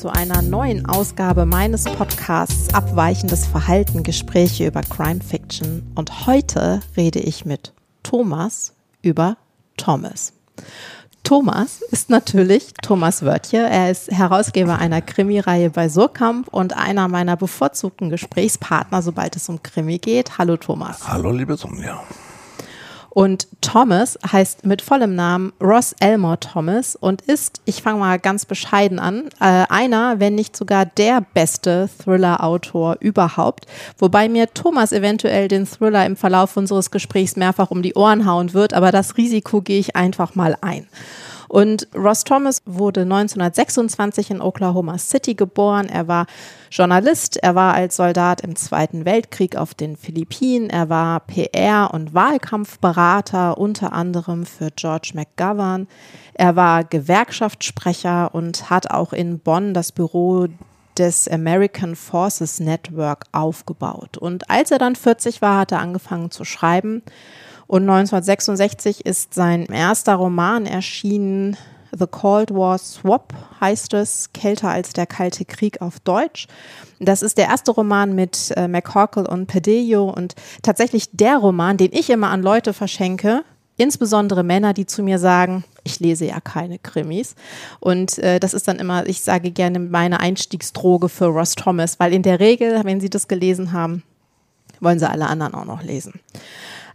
zu einer neuen Ausgabe meines Podcasts Abweichendes Verhalten, Gespräche über Crime Fiction. Und heute rede ich mit Thomas über Thomas. Thomas ist natürlich Thomas Wörtje. Er ist Herausgeber einer Krimireihe bei Surkamp und einer meiner bevorzugten Gesprächspartner, sobald es um Krimi geht. Hallo Thomas. Hallo liebe Sonja. Und Thomas heißt mit vollem Namen Ross Elmore Thomas und ist, ich fange mal ganz bescheiden an, äh, einer, wenn nicht sogar der beste Thriller-Autor überhaupt. Wobei mir Thomas eventuell den Thriller im Verlauf unseres Gesprächs mehrfach um die Ohren hauen wird, aber das Risiko gehe ich einfach mal ein. Und Ross Thomas wurde 1926 in Oklahoma City geboren. Er war Journalist, er war als Soldat im Zweiten Weltkrieg auf den Philippinen, er war PR- und Wahlkampfberater unter anderem für George McGovern. Er war Gewerkschaftssprecher und hat auch in Bonn das Büro des American Forces Network aufgebaut. Und als er dann 40 war, hat er angefangen zu schreiben und 1966 ist sein erster Roman erschienen, The Cold War Swap heißt es, Kälter als der Kalte Krieg auf Deutsch. Das ist der erste Roman mit äh, McCorkle und Pedillo und tatsächlich der Roman, den ich immer an Leute verschenke, insbesondere Männer, die zu mir sagen, ich lese ja keine Krimis. Und äh, das ist dann immer, ich sage gerne meine Einstiegsdroge für Ross Thomas, weil in der Regel, wenn sie das gelesen haben, wollen sie alle anderen auch noch lesen.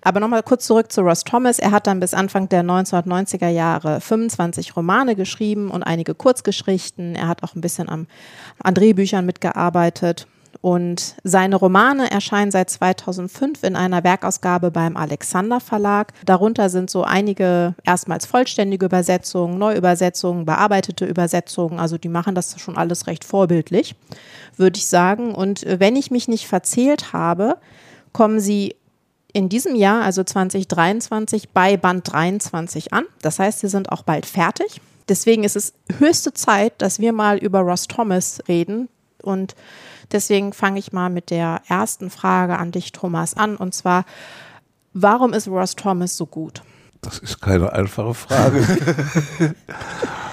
Aber nochmal kurz zurück zu Ross Thomas. Er hat dann bis Anfang der 1990er Jahre 25 Romane geschrieben und einige Kurzgeschichten. Er hat auch ein bisschen am, an Drehbüchern mitgearbeitet. Und seine Romane erscheinen seit 2005 in einer Werkausgabe beim Alexander Verlag. Darunter sind so einige erstmals vollständige Übersetzungen, Neuübersetzungen, bearbeitete Übersetzungen. Also die machen das schon alles recht vorbildlich, würde ich sagen. Und wenn ich mich nicht verzählt habe, kommen sie in diesem Jahr, also 2023, bei Band 23 an. Das heißt, sie sind auch bald fertig. Deswegen ist es höchste Zeit, dass wir mal über Ross Thomas reden. Und deswegen fange ich mal mit der ersten Frage an dich, Thomas, an. Und zwar, warum ist Ross Thomas so gut? Das ist keine einfache Frage.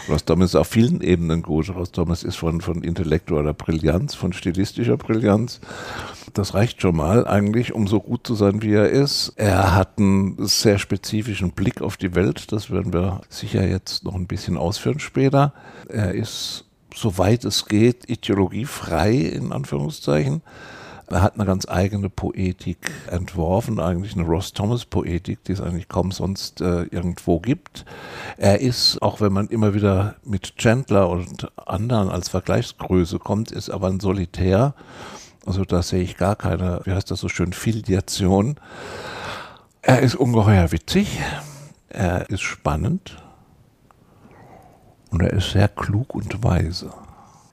Ross Thomas ist auf vielen Ebenen gut. Ross Thomas ist von, von intellektueller Brillanz, von stilistischer Brillanz das reicht schon mal eigentlich, um so gut zu sein, wie er ist. Er hat einen sehr spezifischen Blick auf die Welt. Das werden wir sicher jetzt noch ein bisschen ausführen später. Er ist, soweit es geht, ideologiefrei in Anführungszeichen. Er hat eine ganz eigene Poetik entworfen, eigentlich eine Ross Thomas Poetik, die es eigentlich kaum sonst äh, irgendwo gibt. Er ist, auch wenn man immer wieder mit Chandler und anderen als Vergleichsgröße kommt, ist aber ein Solitär also da sehe ich gar keine, wie heißt das so schön, Filiation. Er ist ungeheuer witzig, er ist spannend und er ist sehr klug und weise.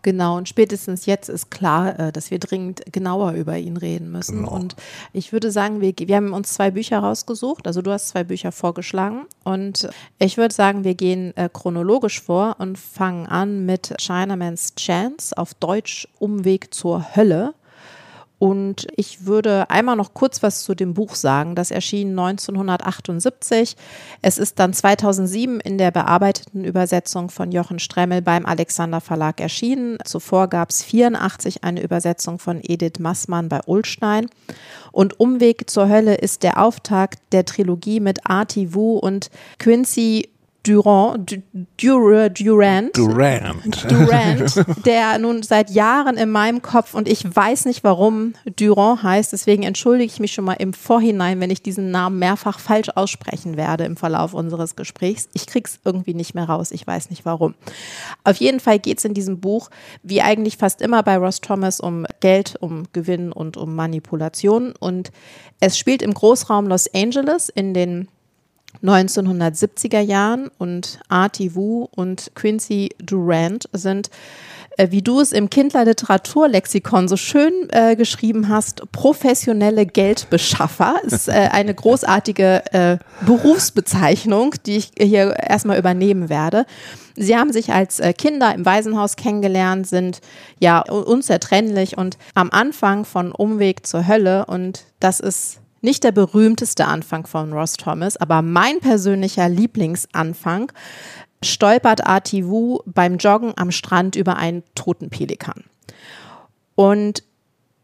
Genau, und spätestens jetzt ist klar, äh, dass wir dringend genauer über ihn reden müssen. Genau. Und ich würde sagen, wir, wir haben uns zwei Bücher rausgesucht. Also du hast zwei Bücher vorgeschlagen. Und ich würde sagen, wir gehen äh, chronologisch vor und fangen an mit Chinaman's Chance, auf Deutsch Umweg zur Hölle. Und ich würde einmal noch kurz was zu dem Buch sagen. Das erschien 1978. Es ist dann 2007 in der bearbeiteten Übersetzung von Jochen Stremmel beim Alexander Verlag erschienen. Zuvor gab es 84 eine Übersetzung von Edith Massmann bei Ulstein. Und Umweg zur Hölle ist der Auftakt der Trilogie mit Artie Wu und Quincy Durand, Durand, Durand, Durand, Durand, der nun seit Jahren in meinem Kopf und ich weiß nicht, warum Durand heißt. Deswegen entschuldige ich mich schon mal im Vorhinein, wenn ich diesen Namen mehrfach falsch aussprechen werde im Verlauf unseres Gesprächs. Ich krieg's irgendwie nicht mehr raus. Ich weiß nicht warum. Auf jeden Fall geht es in diesem Buch, wie eigentlich fast immer bei Ross Thomas, um Geld, um Gewinn und um Manipulation. Und es spielt im Großraum Los Angeles in den 1970er Jahren und Artie Wu und Quincy Durant sind, äh, wie du es im Kindler Literaturlexikon so schön äh, geschrieben hast, professionelle Geldbeschaffer. ist äh, eine großartige äh, Berufsbezeichnung, die ich hier erstmal übernehmen werde. Sie haben sich als äh, Kinder im Waisenhaus kennengelernt, sind ja unzertrennlich und am Anfang von Umweg zur Hölle und das ist nicht der berühmteste Anfang von Ross Thomas, aber mein persönlicher Lieblingsanfang stolpert Wu beim Joggen am Strand über einen toten Pelikan und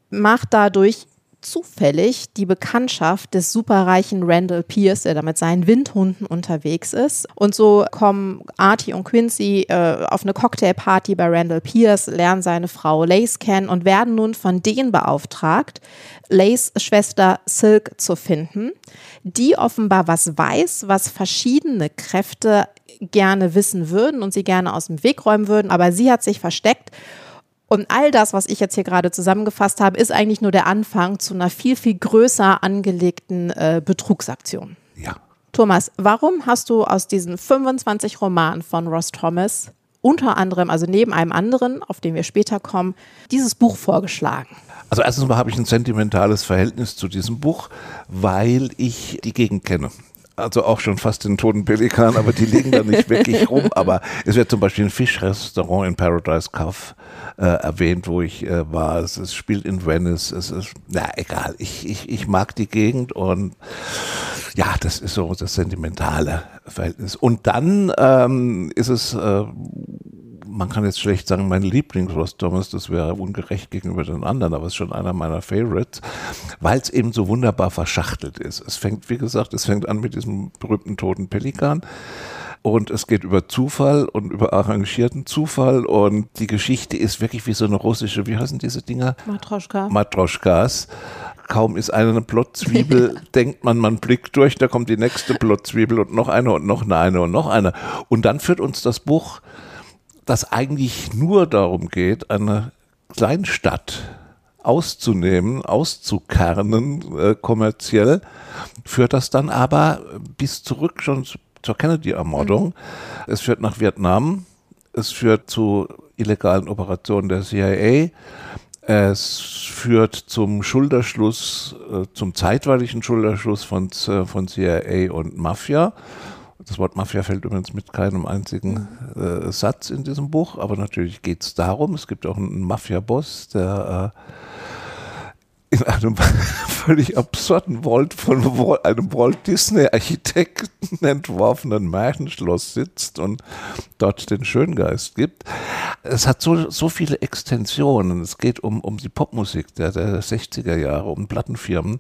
macht dadurch zufällig die Bekanntschaft des superreichen Randall Pierce, der da mit seinen Windhunden unterwegs ist. Und so kommen Artie und Quincy äh, auf eine Cocktailparty bei Randall Pierce, lernen seine Frau Lace kennen und werden nun von denen beauftragt, Lace Schwester Silk zu finden, die offenbar was weiß, was verschiedene Kräfte gerne wissen würden und sie gerne aus dem Weg räumen würden, aber sie hat sich versteckt und all das, was ich jetzt hier gerade zusammengefasst habe, ist eigentlich nur der Anfang zu einer viel, viel größer angelegten äh, Betrugsaktion. Ja. Thomas, warum hast du aus diesen 25 Romanen von Ross Thomas unter anderem, also neben einem anderen, auf den wir später kommen, dieses Buch vorgeschlagen? Also erstens mal habe ich ein sentimentales Verhältnis zu diesem Buch, weil ich die Gegend kenne also auch schon fast den toten Pelikan, aber die liegen da nicht wirklich rum. Aber es wird zum Beispiel ein Fischrestaurant in Paradise Cove äh, erwähnt, wo ich äh, war. Es, es, spielt in Venice. Es ist, na egal, ich, ich, ich mag die Gegend und ja, das ist so das sentimentale Verhältnis. Und dann ähm, ist es äh, man kann jetzt schlecht sagen, mein Lieblings-Ross Thomas, das wäre ungerecht gegenüber den anderen, aber es ist schon einer meiner Favorites, weil es eben so wunderbar verschachtelt ist. Es fängt, wie gesagt, es fängt an mit diesem berühmten toten Pelikan und es geht über Zufall und über arrangierten Zufall und die Geschichte ist wirklich wie so eine russische, wie heißen diese Dinger? Matroschka. Matroschkas. Kaum ist eine Plotzwiebel, denkt man, man blickt durch, da kommt die nächste Plotzwiebel und noch eine und noch eine und noch eine. Und dann führt uns das Buch, das eigentlich nur darum geht, eine Kleinstadt auszunehmen, auszukernen äh, kommerziell, führt das dann aber bis zurück schon zur Kennedy-Ermordung. Mhm. Es führt nach Vietnam, es führt zu illegalen Operationen der CIA, es führt zum Schulterschluss, äh, zum zeitweiligen Schulterschluss von, äh, von CIA und Mafia. Das Wort Mafia fällt übrigens mit keinem einzigen äh, Satz in diesem Buch, aber natürlich geht es darum. Es gibt auch einen Mafia-Boss, der äh, in einem völlig absurden Walt von einem Walt Disney Architekten entworfenen Märchenschloss sitzt und dort den Schöngeist gibt. Es hat so, so viele Extensionen. Es geht um, um die Popmusik der, der 60er Jahre, um Plattenfirmen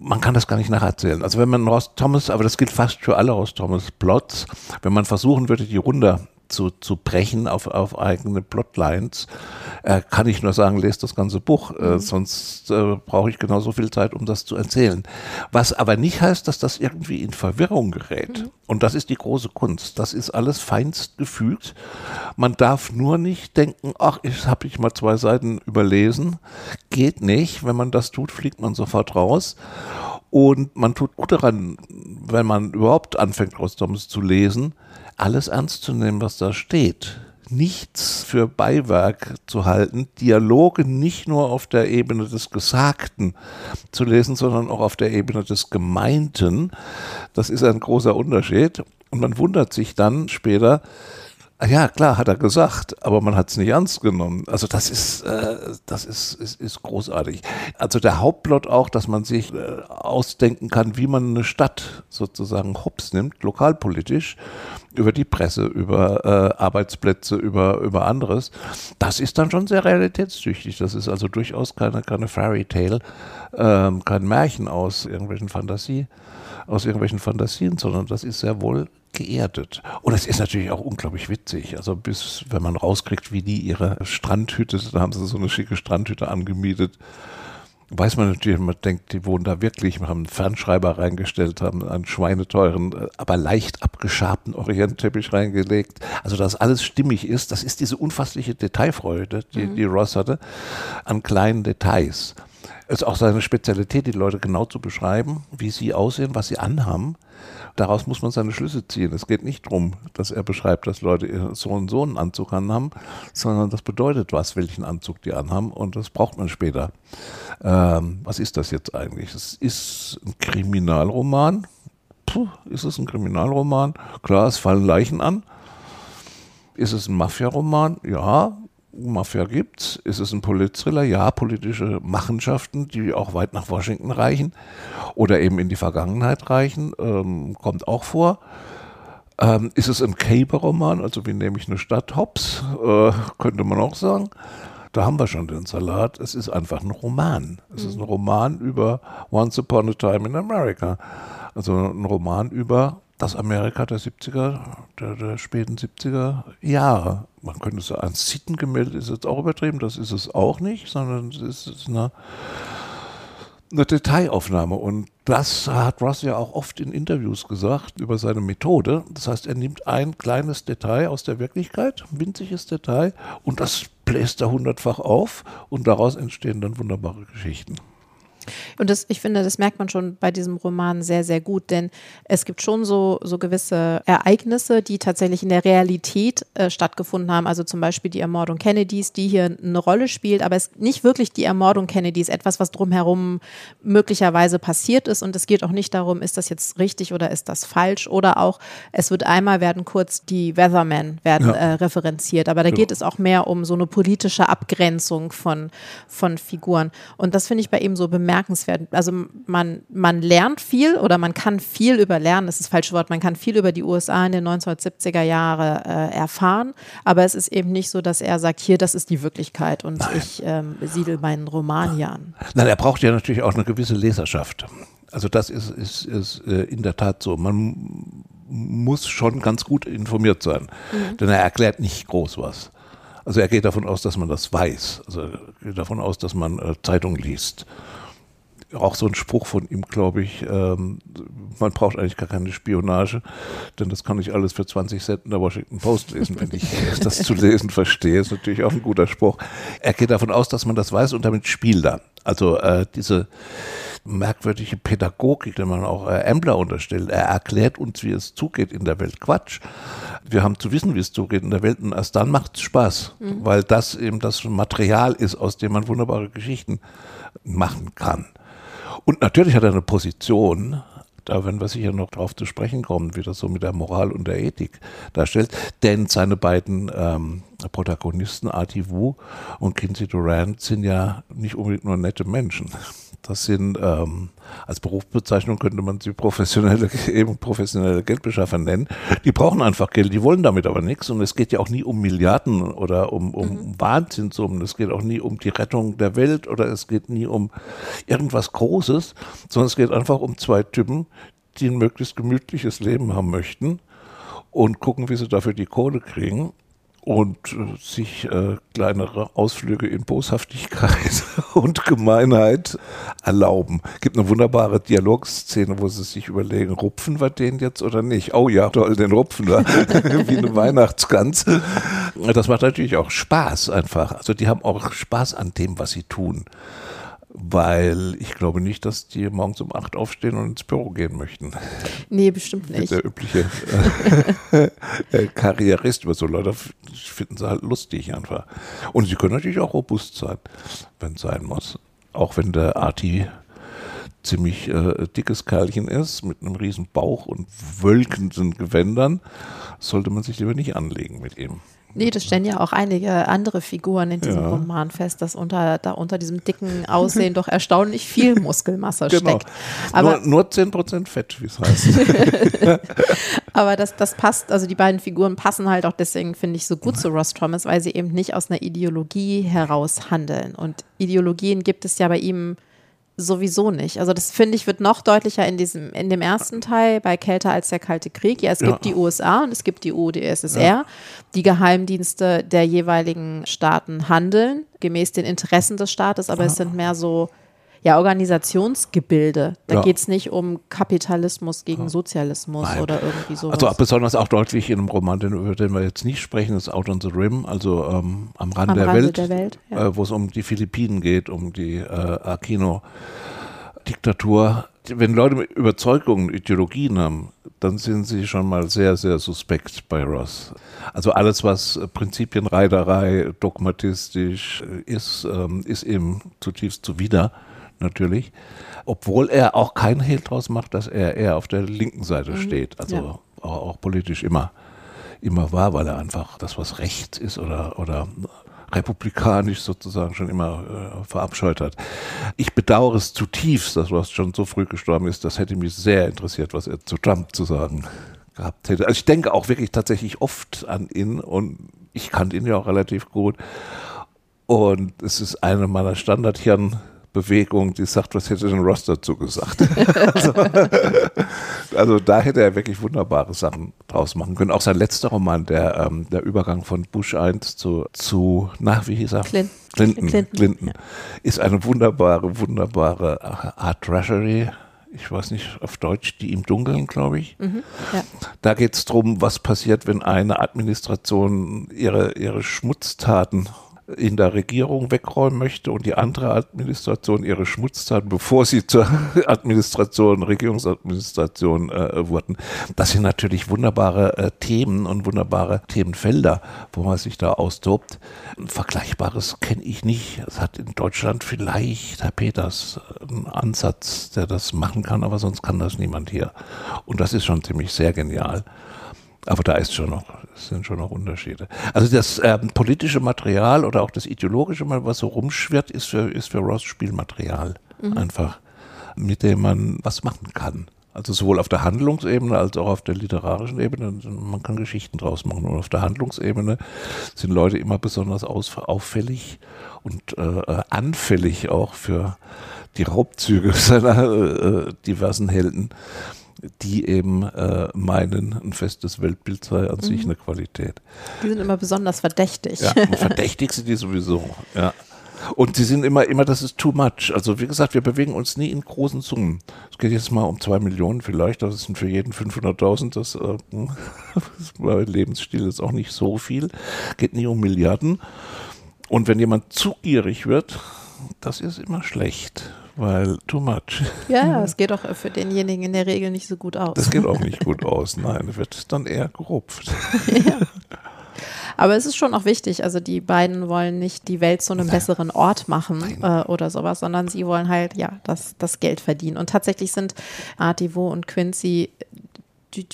man kann das gar nicht nacherzählen. Also wenn man Ross Thomas, aber das gilt fast für alle Ross Thomas Plots, wenn man versuchen würde, die runter zu, zu brechen auf, auf eigene Plotlines, äh, kann ich nur sagen, lest das ganze Buch, äh, mhm. sonst äh, brauche ich genauso viel Zeit, um das zu erzählen. Was aber nicht heißt, dass das irgendwie in Verwirrung gerät. Mhm. Und das ist die große Kunst. Das ist alles feinst gefügt. Man darf nur nicht denken, ach, ich habe ich mal zwei Seiten überlesen. Geht nicht. Wenn man das tut, fliegt man sofort raus. Und man tut gut daran, wenn man überhaupt anfängt, Rostoms zu lesen, alles ernst zu nehmen, was da steht. Nichts für Beiwerk zu halten, Dialoge nicht nur auf der Ebene des Gesagten zu lesen, sondern auch auf der Ebene des Gemeinten. Das ist ein großer Unterschied. Und man wundert sich dann später, ja, klar, hat er gesagt, aber man hat es nicht ernst genommen. Also das ist, äh, das ist, ist, ist großartig. Also der Hauptplot auch, dass man sich äh, ausdenken kann, wie man eine Stadt sozusagen hops nimmt, lokalpolitisch, über die Presse, über äh, Arbeitsplätze, über, über anderes. Das ist dann schon sehr realitätstüchtig. Das ist also durchaus keine, keine Fairy Tale, ähm, kein Märchen aus irgendwelchen Fantasie, aus irgendwelchen Fantasien, sondern das ist sehr wohl geerdet. Und es ist natürlich auch unglaublich witzig. Also bis, wenn man rauskriegt, wie die ihre Strandhütte, da haben sie so eine schicke Strandhütte angemietet, weiß man natürlich, man denkt, die wohnen da wirklich, haben einen Fernschreiber reingestellt, haben einen schweineteuren, aber leicht abgeschabten Orientteppich reingelegt. Also, dass alles stimmig ist, das ist diese unfassliche Detailfreude, die, mhm. die Ross hatte, an kleinen Details. Es ist auch seine Spezialität, die Leute genau zu beschreiben, wie sie aussehen, was sie anhaben daraus muss man seine Schlüsse ziehen. Es geht nicht darum, dass er beschreibt, dass Leute so und so einen Anzug anhaben, sondern das bedeutet was, welchen Anzug die anhaben und das braucht man später. Ähm, was ist das jetzt eigentlich? Es ist ein Kriminalroman. Puh, ist es ein Kriminalroman? Klar, es fallen Leichen an. Ist es ein Mafia-Roman? Ja, Mafia gibt's. Ist es ein Politthriller? Ja, politische Machenschaften, die auch weit nach Washington reichen oder eben in die Vergangenheit reichen, ähm, kommt auch vor. Ähm, ist es ein Caper-Roman, also wie nehme ich eine Stadt Hops, äh, könnte man auch sagen. Da haben wir schon den Salat. Es ist einfach ein Roman. Es mhm. ist ein Roman über Once Upon a Time in America. Also ein Roman über das Amerika der 70er, der, der, späten 70er Jahre. Man könnte sagen, ein Sittengemälde ist jetzt auch übertrieben, das ist es auch nicht, sondern es ist eine, eine Detailaufnahme. Und das hat Ross ja auch oft in Interviews gesagt über seine Methode. Das heißt, er nimmt ein kleines Detail aus der Wirklichkeit, winziges Detail, und das bläst er hundertfach auf und daraus entstehen dann wunderbare Geschichten. Und das, ich finde, das merkt man schon bei diesem Roman sehr, sehr gut, denn es gibt schon so, so gewisse Ereignisse, die tatsächlich in der Realität äh, stattgefunden haben. Also zum Beispiel die Ermordung Kennedys, die hier eine Rolle spielt, aber es ist nicht wirklich die Ermordung Kennedys, etwas, was drumherum möglicherweise passiert ist. Und es geht auch nicht darum, ist das jetzt richtig oder ist das falsch? Oder auch, es wird einmal werden kurz die Weathermen werden ja. äh, referenziert, aber da genau. geht es auch mehr um so eine politische Abgrenzung von, von Figuren. Und das finde ich bei ihm so bemerkenswert bemerkenswert. Also man, man lernt viel oder man kann viel über lernen, das ist das falsche Wort, man kann viel über die USA in den 1970er Jahren äh, erfahren, aber es ist eben nicht so, dass er sagt, hier, das ist die Wirklichkeit und Nein. ich ähm, siedel meinen Roman hier an. Nein, er braucht ja natürlich auch eine gewisse Leserschaft. Also das ist, ist, ist äh, in der Tat so. Man muss schon ganz gut informiert sein, mhm. denn er erklärt nicht groß was. Also er geht davon aus, dass man das weiß. Also er geht davon aus, dass man äh, Zeitung liest auch so ein Spruch von ihm, glaube ich, ähm, man braucht eigentlich gar keine Spionage, denn das kann ich alles für 20 Cent in der Washington Post lesen, wenn ich das zu lesen verstehe. Ist natürlich auch ein guter Spruch. Er geht davon aus, dass man das weiß und damit spielt er. Also äh, diese merkwürdige Pädagogik, die man auch äh, Ambler unterstellt. Er erklärt uns, wie es zugeht in der Welt. Quatsch. Wir haben zu wissen, wie es zugeht in der Welt und erst dann macht es Spaß, mhm. weil das eben das Material ist, aus dem man wunderbare Geschichten machen kann. Und natürlich hat er eine Position, da werden wir sicher noch drauf zu sprechen kommen, wie das so mit der Moral und der Ethik darstellt. Denn seine beiden ähm, Protagonisten, Artie Wu und Kinsey Durant, sind ja nicht unbedingt nur nette Menschen. Das sind, ähm, als Berufsbezeichnung könnte man sie professionelle, eben professionelle Geldbeschaffer nennen. Die brauchen einfach Geld, die wollen damit aber nichts. Und es geht ja auch nie um Milliarden oder um, um mhm. Wahnsinnssummen. Es geht auch nie um die Rettung der Welt oder es geht nie um irgendwas Großes, sondern es geht einfach um zwei Typen, die ein möglichst gemütliches Leben haben möchten und gucken, wie sie dafür die Kohle kriegen und äh, sich äh, kleinere Ausflüge in Boshaftigkeit und Gemeinheit erlauben. Gibt eine wunderbare Dialogszene, wo sie sich überlegen, rupfen wir den jetzt oder nicht? Oh ja, toll, den rupfen wir. Wie eine Weihnachtsgans. Das macht natürlich auch Spaß einfach. Also die haben auch Spaß an dem, was sie tun weil ich glaube nicht, dass die morgens um acht aufstehen und ins Büro gehen möchten. Nee, bestimmt nicht. Der übliche äh, Karrierist über so Leute finden sie halt lustig einfach. Und sie können natürlich auch robust sein, wenn es sein muss. Auch wenn der Arti ziemlich äh, dickes Kerlchen ist, mit einem riesen Bauch und wölkenden Gewändern, sollte man sich lieber nicht anlegen mit ihm. Nee, das stellen ja auch einige andere Figuren in diesem ja. Roman fest, dass unter, da unter diesem dicken Aussehen doch erstaunlich viel Muskelmasse genau. steckt. Aber nur, nur 10% Fett, wie es heißt. Aber das, das passt, also die beiden Figuren passen halt auch deswegen, finde ich, so gut zu Ross Thomas, weil sie eben nicht aus einer Ideologie heraus handeln. Und Ideologien gibt es ja bei ihm sowieso nicht. Also das finde ich wird noch deutlicher in diesem in dem ersten Teil bei Kälter als der Kalte Krieg. Ja, es ja. gibt die USA und es gibt die UdSSR. Ja. Die Geheimdienste der jeweiligen Staaten handeln gemäß den Interessen des Staates, aber ja. es sind mehr so ja, Organisationsgebilde. Da ja. geht es nicht um Kapitalismus gegen Sozialismus Nein. oder irgendwie sowas. Also besonders auch deutlich in einem Roman, über den wir jetzt nicht sprechen, ist Out on the Rim, also ähm, am Rand am der, Rande Welt, der Welt ja. äh, wo es um die Philippinen geht, um die äh, Aquino-Diktatur. Wenn Leute Überzeugungen, Ideologien haben, dann sind sie schon mal sehr, sehr suspekt bei Ross. Also alles, was Prinzipienreiterei, dogmatistisch ist, ähm, ist ihm zutiefst zuwider natürlich. Obwohl er auch kein Hehl draus macht, dass er eher auf der linken Seite mhm. steht. Also ja. auch, auch, politisch immer, immer war, weil er einfach das, was rechts ist oder, oder republikanisch sozusagen schon immer äh, verabscheut hat. Ich bedauere es zutiefst, dass Ross schon so früh gestorben ist. Das hätte mich sehr interessiert, was er zu Trump zu sagen gehabt hätte. Also ich denke auch wirklich tatsächlich oft an ihn und ich kannte ihn ja auch relativ gut. Und es ist eine meiner Standardhirn- Bewegung, die sagt, was hätte denn Ross dazu gesagt? also, also, da hätte er wirklich wunderbare Sachen draus machen können. Auch sein letzter Roman, der, ähm, der Übergang von Bush 1 zu, zu, na, wie hieß er? Clint. Clinton. Clinton, Clinton, ja. ist eine wunderbare, wunderbare Art Treasury. Ich weiß nicht, auf Deutsch, die im Dunkeln, glaube ich. Mhm, ja. Da geht es darum, was passiert, wenn eine Administration ihre, ihre Schmutztaten in der Regierung wegräumen möchte und die andere Administration ihre Schmutztaten, bevor sie zur Administration, Regierungsadministration äh, wurden. Das sind natürlich wunderbare äh, Themen und wunderbare Themenfelder, wo man sich da austobt. Vergleichbares kenne ich nicht. Es hat in Deutschland vielleicht Herr Peters einen Ansatz, der das machen kann, aber sonst kann das niemand hier. Und das ist schon ziemlich sehr genial. Aber da ist schon noch, sind schon noch Unterschiede. Also das ähm, politische Material oder auch das ideologische, was so rumschwirrt, ist für, ist für Ross Spielmaterial. Einfach, mit dem man was machen kann. Also sowohl auf der Handlungsebene als auch auf der literarischen Ebene. Man kann Geschichten draus machen. Und auf der Handlungsebene sind Leute immer besonders aus, auffällig und äh, anfällig auch für die Raubzüge seiner äh, diversen Helden die eben äh, meinen, ein festes Weltbild sei an sich eine Qualität. Die sind immer besonders verdächtig. Ja, verdächtig sind die sowieso, ja. Und sie sind immer, immer, das ist too much. Also wie gesagt, wir bewegen uns nie in großen Summen. Es geht jetzt mal um zwei Millionen vielleicht, das sind für jeden 500.000, das, äh, das bei Lebensstil ist auch nicht so viel. Geht nie um Milliarden. Und wenn jemand zu gierig wird, das ist immer schlecht, weil too much. Ja, es geht auch für denjenigen in der Regel nicht so gut aus. Das geht auch nicht gut aus, nein, wird dann eher gerupft. ja. Aber es ist schon auch wichtig, also die beiden wollen nicht die Welt zu einem besseren Ort machen äh, oder sowas, sondern sie wollen halt, ja, das, das Geld verdienen. Und tatsächlich sind Artivo und Quincy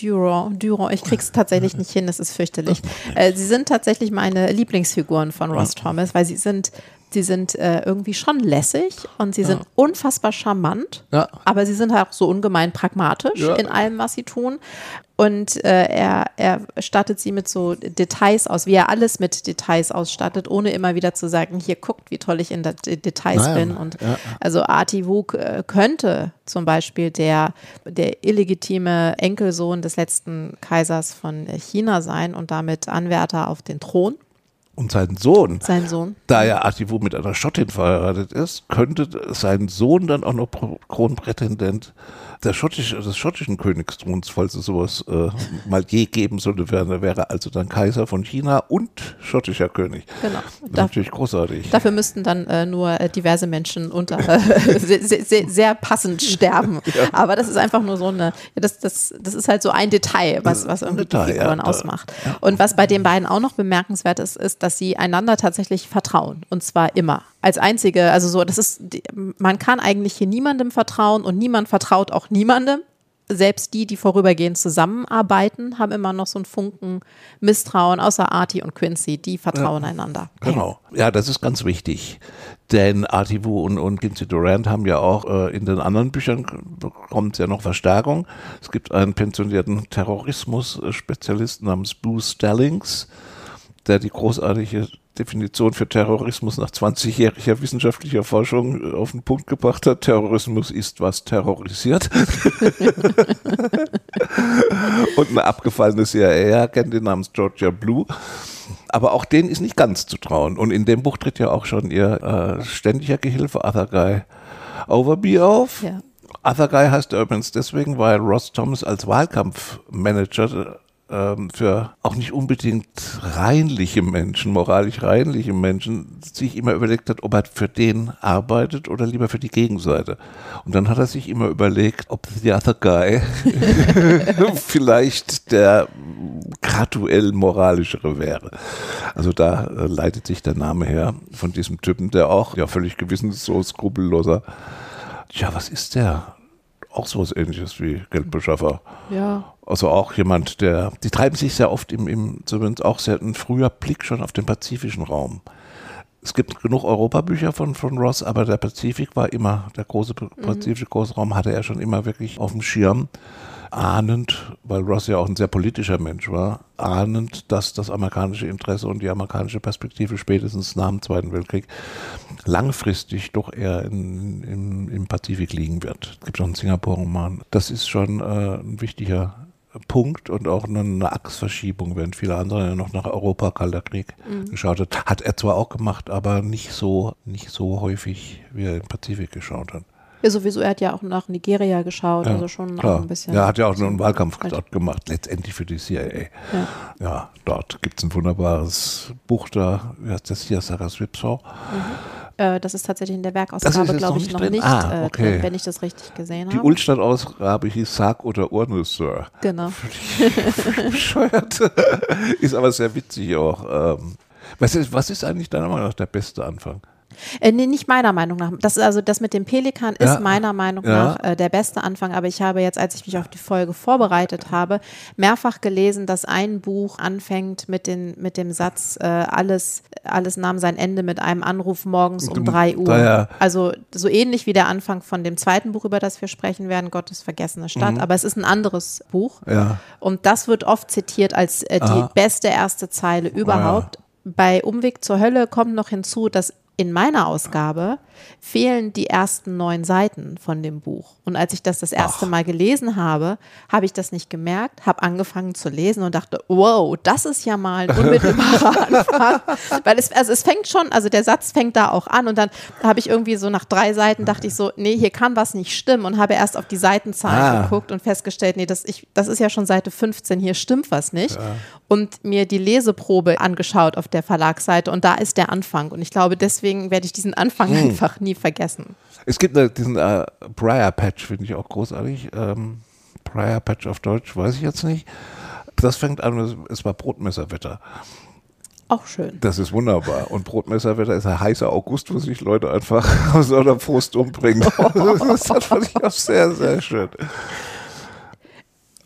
Durand, Durand, ich krieg's tatsächlich nicht hin, es ist fürchterlich. Äh, sie sind tatsächlich meine Lieblingsfiguren von Ross Thomas, weil sie sind sie sind äh, irgendwie schon lässig und sie sind Ja. unfassbar charmant, Ja. aber sie sind halt auch so ungemein pragmatisch Ja. in allem, was sie tun. Und äh, er, er stattet sie mit so Details aus, wie er alles mit Details ausstattet, ohne immer wieder zu sagen, hier guckt, wie toll ich in den Details Naja, bin. Und also Arti Wuk äh, könnte zum Beispiel der, der illegitime Enkelsohn des letzten Kaisers von äh, China sein und damit Anwärter auf den Thron, Und sein Sohn, sein Sohn. da ja Artivo mit einer Schottin verheiratet ist, könnte sein Sohn dann auch noch Kronprätendent der schottische, des schottischen Königsthrons, falls es sowas äh, mal je geben sollte, wäre, wäre also dann Kaiser von China und schottischer König. Genau. Das ist Da, natürlich großartig. dafür müssten dann äh, nur äh, diverse Menschen unter äh, sehr, sehr, sehr, passend sterben. Aber das ist einfach nur so eine, ja, das, das, das ist halt so ein Detail, was, was irgendwie Detail, die Figuren ja, ausmacht. Und was bei den beiden auch noch bemerkenswert ist, ist, dass sie einander tatsächlich vertrauen. Und zwar immer. Als einzige, also so, das ist, man kann eigentlich hier niemandem vertrauen und niemand vertraut auch niemandem. Selbst die, die vorübergehend zusammenarbeiten, haben immer noch so einen Funken Misstrauen, außer Artie und Quincy, die vertrauen einander. Genau. Ja, das ist ganz wichtig. Denn Artivu und, und Quincy Durant haben ja auch äh, in den anderen Büchern bekommt ja noch Verstärkung. Es gibt einen pensionierten Terrorismus-Spezialisten namens Bruce Stallings, der die großartige Definition für Terrorismus nach 20-jähriger wissenschaftlicher Forschung auf den Punkt gebracht hat. Terrorismus ist, was terrorisiert. und eine abgefallene CIA-Agentin namens Georgia Blue. Aber auch denen ist nicht ganz zu trauen. Und in dem Buch tritt ja auch schon ihr äh, ständiger Gehilfe Arthur Guy Overby auf. Ja. Arthur Guy heißt übrigens deswegen, weil Ross Thomas als Wahlkampfmanager ähm, für auch nicht unbedingt reinliche Menschen, moralisch reinliche Menschen, sich immer überlegt hat, ob er für den arbeitet oder lieber für die Gegenseite. Und dann hat er sich immer überlegt, ob the other guy vielleicht der graduell moralischere wäre. Also da äh, leitet sich der Name her von diesem Typen, der auch ja völlig gewissenslos, skrupelloser, ja, was ist der? Auch sowas ähnliches wie Geldbeschaffer. Ja. Also auch jemand, der, die treiben sich sehr oft im, im zumindest auch sehr ein früher Blick schon auf den pazifischen Raum. Es gibt genug Europabücher von, von Ross, aber der Pazifik war immer, der große pazifische Großraum hatte er schon immer wirklich auf dem Schirm ahnend, weil Ross ja auch ein sehr politischer Mensch war, ahnend, dass das amerikanische Interesse und die amerikanische Perspektive spätestens nach dem Zweiten Weltkrieg langfristig doch eher in, in, im Pazifik liegen wird. Es gibt auch einen Singapur-Roman. Das ist schon äh, ein wichtiger Punkt und auch eine, eine Achsverschiebung, während viele andere ja noch nach Europa, Kalter Krieg mhm. geschaut hat. Hat er zwar auch gemacht, aber nicht so, nicht so häufig, wie er im Pazifik geschaut hat. Ja, sowieso, er hat ja auch nach Nigeria geschaut, ja, also schon klar. ein bisschen. Ja, hat ja auch einen Wahlkampf halt. dort gemacht, letztendlich für die CIA. Ja, ja dort gibt es ein wunderbares Buch da, wie heißt das hier, Sarah Swipsaw. Mhm. Äh, das ist tatsächlich in der Werkausgabe, glaube ich, noch drin? nicht, ah, okay. drin, wenn ich das richtig gesehen habe. Die Ulstadt-Ausgabe hieß Sarg oder Urnusser. Genau. Bescheuert. ist aber sehr witzig auch. Ähm, was ist, was ist eigentlich deiner Meinung nach der beste Anfang? Äh, nee, nicht meiner Meinung nach. Das, also das mit dem Pelikan ist ja. meiner Meinung ja. nach äh, der beste Anfang. Aber ich habe jetzt, als ich mich auf die Folge vorbereitet habe, mehrfach gelesen, dass ein Buch anfängt mit, den, mit dem Satz, äh, alles, alles nahm sein Ende mit einem Anruf morgens um drei Uhr. Ja. Also so ähnlich wie der Anfang von dem zweiten Buch, über das wir sprechen werden, Gottes vergessene Stadt. Mhm. Aber es ist ein anderes Buch. Und das wird oft zitiert als äh, die beste erste Zeile überhaupt. Bei Umweg zur Hölle kommt noch hinzu, dass in meiner Ausgabe fehlen die ersten neun Seiten von dem Buch. Und als ich das das erste Ach. Mal gelesen habe, habe ich das nicht gemerkt, habe angefangen zu lesen und dachte, wow, das ist ja mal ein unmittelbarer Anfang. Weil es, also es fängt schon, also der Satz fängt da auch an und dann habe ich irgendwie so nach drei Seiten dachte ich so, nee, hier kann was nicht stimmen und habe erst auf die Seitenzahlen ah. geguckt und festgestellt, nee, das, ich, das ist ja schon Seite 15, hier stimmt was nicht. Ja. Und mir die Leseprobe angeschaut auf der Verlagsseite und da ist der Anfang. Und ich glaube, deswegen werde ich diesen Anfang hm. einfach nie vergessen. Es gibt äh, diesen äh, Briar Patch, finde ich auch großartig. Ähm, Briar Patch auf Deutsch, weiß ich jetzt nicht. Das fängt an, es war Brotmesserwetter. Auch schön. Das ist wunderbar. Und Brotmesserwetter ist ein heißer August, wo sich Leute einfach aus einer Frust umbringen. das fand ich auch sehr, sehr schön.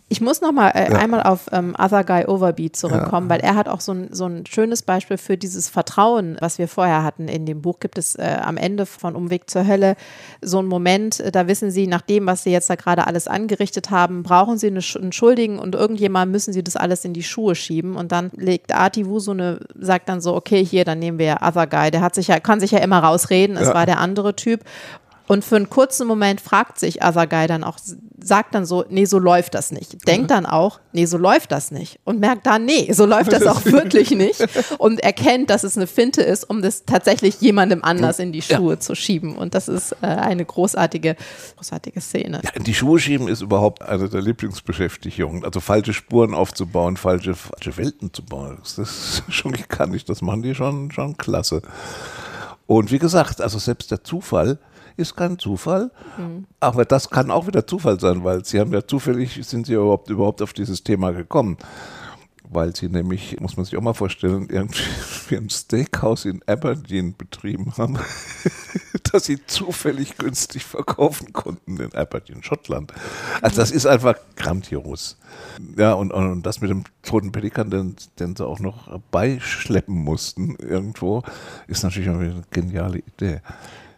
Ich muss noch mal äh, ja. einmal auf ähm, Other Guy Overbeat zurückkommen, ja. weil er hat auch so ein, so ein schönes Beispiel für dieses Vertrauen, was wir vorher hatten in dem Buch. Gibt es äh, am Ende von Umweg zur Hölle so einen Moment, äh, da wissen sie, nach dem, was sie jetzt da gerade alles angerichtet haben, brauchen sie eine, einen Schuldigen und irgendjemand müssen sie das alles in die Schuhe schieben. Und dann legt Wu so eine, sagt dann so, okay, hier, dann nehmen wir Other Guy. Der hat sich ja, kann sich ja immer rausreden, es ja. war der andere Typ. Und für einen kurzen Moment fragt sich Asagai dann auch, sagt dann so, nee, so läuft das nicht. Denkt dann auch, nee, so läuft das nicht. Und merkt dann, nee, so läuft das auch wirklich nicht. Und erkennt, dass es eine Finte ist, um das tatsächlich jemandem anders in die Schuhe ja. zu schieben. Und das ist äh, eine großartige, großartige Szene. Ja, die Schuhe schieben ist überhaupt eine der Lieblingsbeschäftigungen. Also falsche Spuren aufzubauen, falsche, falsche Welten zu bauen. Das ist schon kann ich, das machen die schon, schon klasse. Und wie gesagt, also selbst der Zufall, ist kein Zufall. Mhm. Aber das kann auch wieder Zufall sein, weil sie haben ja zufällig, sind sie überhaupt, überhaupt auf dieses Thema gekommen. Weil sie nämlich, muss man sich auch mal vorstellen, irgendwie ein Steakhouse in Aberdeen betrieben haben, das sie zufällig günstig verkaufen konnten in Aberdeen, Schottland. Also das ist einfach grandios. Ja, und, und das mit dem toten Pelikan, den, den sie auch noch beischleppen mussten irgendwo, ist natürlich eine geniale Idee.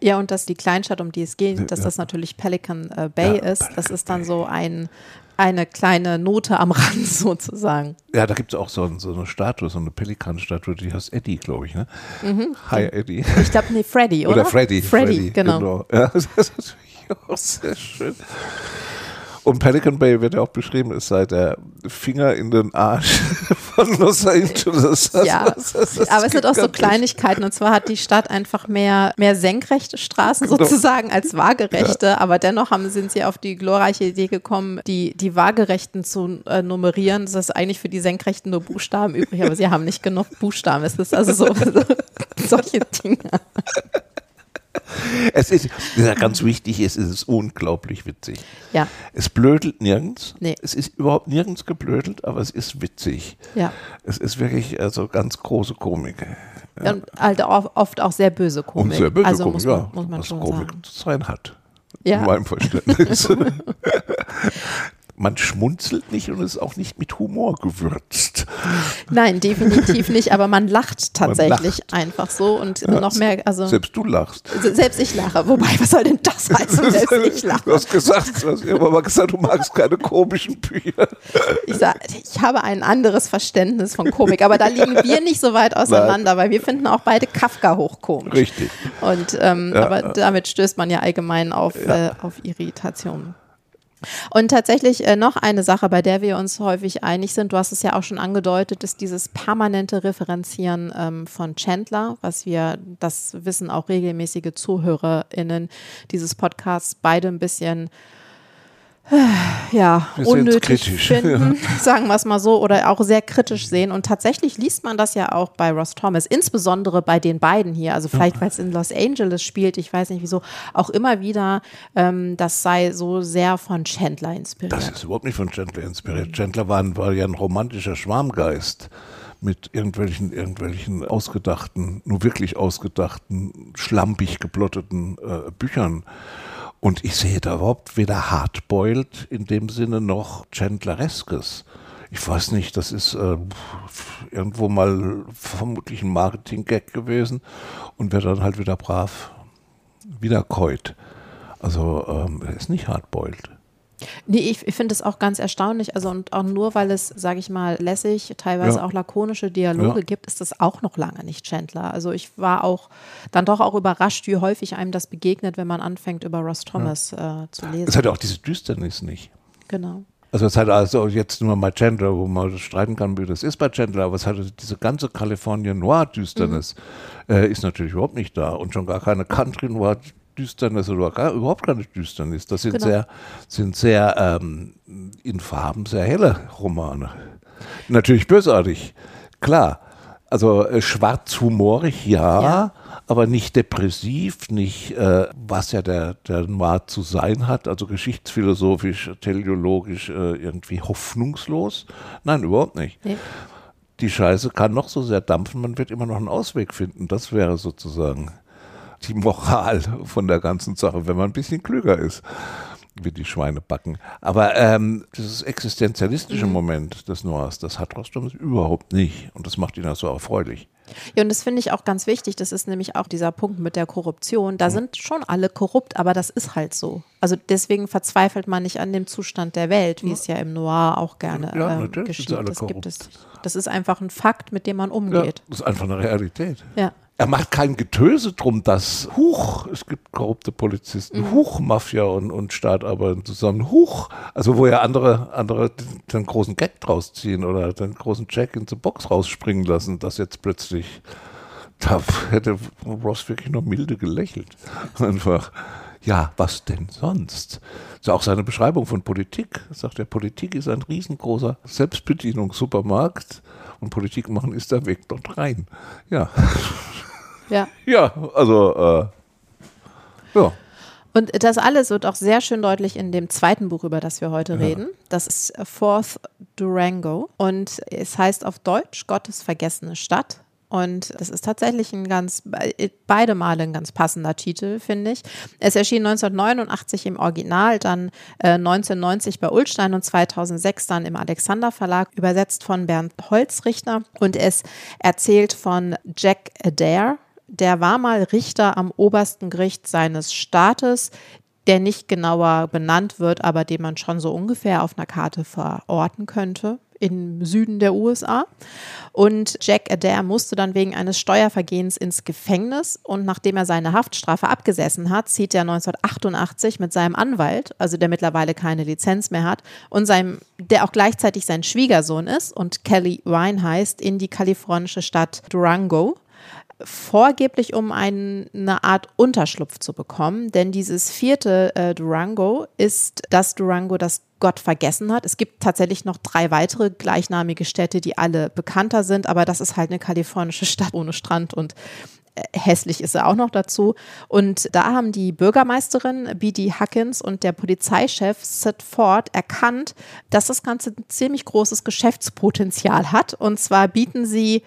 Ja, und dass die Kleinstadt, um die es geht, dass das natürlich Pelican äh, Bay ist, das ist dann so ein, eine kleine Note am Rand sozusagen. Ja, da gibt es auch so, so, eine Statue, so eine Pelikan-Statue, die heißt Eddie, glaube ich. Ne? Mhm. Hi, Eddie. Ich glaube, nee, Freddy, oder? Oder Freddy. Freddy, Freddy genau. genau. Ja, das ist natürlich auch sehr schön. Und Pelican Bay wird ja auch beschrieben, es sei der Finger in den Arsch von Los Angeles. ja, das, das, das aber es sind auch so Kleinigkeiten. Und zwar hat die Stadt einfach mehr, mehr senkrechte Straßen genau. sozusagen als waagerechte. Ja. Aber dennoch haben, sind sie auf die glorreiche Idee gekommen, die, die waagerechten zu äh, nummerieren. Das ist eigentlich für die senkrechten nur Buchstaben übrig, aber sie haben nicht genug Buchstaben. Es ist also so, so solche Dinge es ist, ja ganz wichtig es ist unglaublich witzig. Ja. Es blödelt nirgends. Nee. Es ist überhaupt nirgends geblödelt, aber es ist witzig. Ja. Es ist wirklich also ganz große Komik. Ja. Und halt oft auch sehr böse Komik. Und sehr böse also Komik, muss man, ja. Muss man was schon Komik sagen. sein hat. Ja. In meinem Verständnis. man schmunzelt nicht und ist auch nicht mit Humor gewürzt. Nein, definitiv nicht, aber man lacht tatsächlich man lacht. einfach so und ja, noch mehr. Also selbst du lachst. Selbst ich lache. Wobei, was soll denn das heißen? Selbst ich lache. Du hast gesagt, du hast immer mal gesagt, du magst keine komischen Bücher. Ich, sag, ich habe ein anderes Verständnis von Komik, aber da liegen wir nicht so weit auseinander, Nein. weil wir finden auch beide Kafka hochkomisch. Richtig. Und ähm, ja, aber damit stößt man ja allgemein auf, ja. äh, auf Irritation. Und tatsächlich äh, noch eine Sache, bei der wir uns häufig einig sind, du hast es ja auch schon angedeutet, ist dieses permanente Referenzieren ähm, von Chandler, was wir, das wissen auch regelmäßige ZuhörerInnen dieses Podcasts, beide ein bisschen ja, unnötig finden, ja. sagen wir es mal so, oder auch sehr kritisch sehen. Und tatsächlich liest man das ja auch bei Ross Thomas, insbesondere bei den beiden hier. Also vielleicht, ja. weil es in Los Angeles spielt, ich weiß nicht wieso, auch immer wieder, ähm, das sei so sehr von Chandler inspiriert. Das ist überhaupt nicht von Chandler inspiriert. Chandler war, war ja ein romantischer Schwarmgeist mit irgendwelchen, irgendwelchen ausgedachten, nur wirklich ausgedachten, schlampig geplotteten äh, Büchern. Und ich sehe da überhaupt weder Hardboiled in dem Sinne noch Chandlereskes. Ich weiß nicht, das ist äh, irgendwo mal vermutlich ein Marketing-Gag gewesen und wird dann halt wieder brav wiederkäut. Also ähm, ist nicht hardboiled. Nee, ich, ich finde es auch ganz erstaunlich. Also, und auch nur, weil es, sage ich mal, lässig, teilweise ja. auch lakonische Dialoge ja. gibt, ist das auch noch lange nicht Chandler. Also, ich war auch dann doch auch überrascht, wie häufig einem das begegnet, wenn man anfängt, über Ross Thomas ja. äh, zu lesen. Es hat ja auch diese Düsternis nicht. Genau. Also es hat also jetzt nur mal Chandler, wo man streiten kann, wie das ist bei Chandler, aber es hat diese ganze California Noir Düsternis mhm. äh, ist natürlich überhaupt nicht da und schon gar keine Country Noir Düsternis oder gar, überhaupt keine Düsternis. Das sind genau. sehr, sind sehr ähm, in Farben sehr helle Romane. Natürlich bösartig, klar. Also äh, schwarzhumorig, ja, ja, aber nicht depressiv, nicht, äh, was ja der, der Noir zu sein hat, also geschichtsphilosophisch, teleologisch äh, irgendwie hoffnungslos. Nein, überhaupt nicht. Nee. Die Scheiße kann noch so sehr dampfen, man wird immer noch einen Ausweg finden. Das wäre sozusagen die Moral von der ganzen Sache, wenn man ein bisschen klüger ist wie die Schweine backen. Aber ähm, dieses existenzialistische mhm. Moment des Noirs, das hat Rostrom überhaupt nicht. Und das macht ihn auch so erfreulich. Ja, und das finde ich auch ganz wichtig. Das ist nämlich auch dieser Punkt mit der Korruption. Da mhm. sind schon alle korrupt, aber das ist halt so. Also deswegen verzweifelt man nicht an dem Zustand der Welt, wie ja. es ja im Noir auch gerne ja, ähm, geschieht. Das gibt es. Das ist einfach ein Fakt, mit dem man umgeht. Ja, das ist einfach eine Realität. Ja er macht kein Getöse drum, dass Huch, es gibt korrupte Polizisten, mhm. Huch, Mafia und, und Staat arbeiten zusammen, Huch, also wo ja andere, andere den großen Gag draus ziehen oder den großen Jack in die Box rausspringen lassen, dass jetzt plötzlich, da hätte Ross wirklich noch milde gelächelt. Einfach. Ja, was denn sonst? Das ist auch seine Beschreibung von Politik. Er sagt, ja, Politik ist ein riesengroßer Selbstbedienungssupermarkt und Politik machen ist der Weg dort rein. Ja. Ja. Ja, also, äh, ja. Und das alles wird auch sehr schön deutlich in dem zweiten Buch, über das wir heute ja. reden. Das ist Fourth Durango und es heißt auf Deutsch Gottes vergessene Stadt. Und das ist tatsächlich ein ganz, beide Male ein ganz passender Titel, finde ich. Es erschien 1989 im Original, dann äh, 1990 bei Ulstein und 2006 dann im Alexander Verlag, übersetzt von Bernd Holzrichter. Und es erzählt von Jack Adair, der war mal Richter am obersten Gericht seines Staates, der nicht genauer benannt wird, aber den man schon so ungefähr auf einer Karte verorten könnte im Süden der USA. Und Jack Adair musste dann wegen eines Steuervergehens ins Gefängnis und nachdem er seine Haftstrafe abgesessen hat, zieht er 1988 mit seinem Anwalt, also der mittlerweile keine Lizenz mehr hat, und seinem, der auch gleichzeitig sein Schwiegersohn ist und Kelly Ryan heißt, in die kalifornische Stadt Durango vorgeblich um ein, eine Art Unterschlupf zu bekommen, denn dieses vierte äh, Durango ist das Durango, das Gott vergessen hat. Es gibt tatsächlich noch drei weitere gleichnamige Städte, die alle bekannter sind, aber das ist halt eine kalifornische Stadt ohne Strand und äh, hässlich ist er auch noch dazu. Und da haben die Bürgermeisterin B.D. Huckins und der Polizeichef Sid Ford erkannt, dass das Ganze ein ziemlich großes Geschäftspotenzial hat. Und zwar bieten sie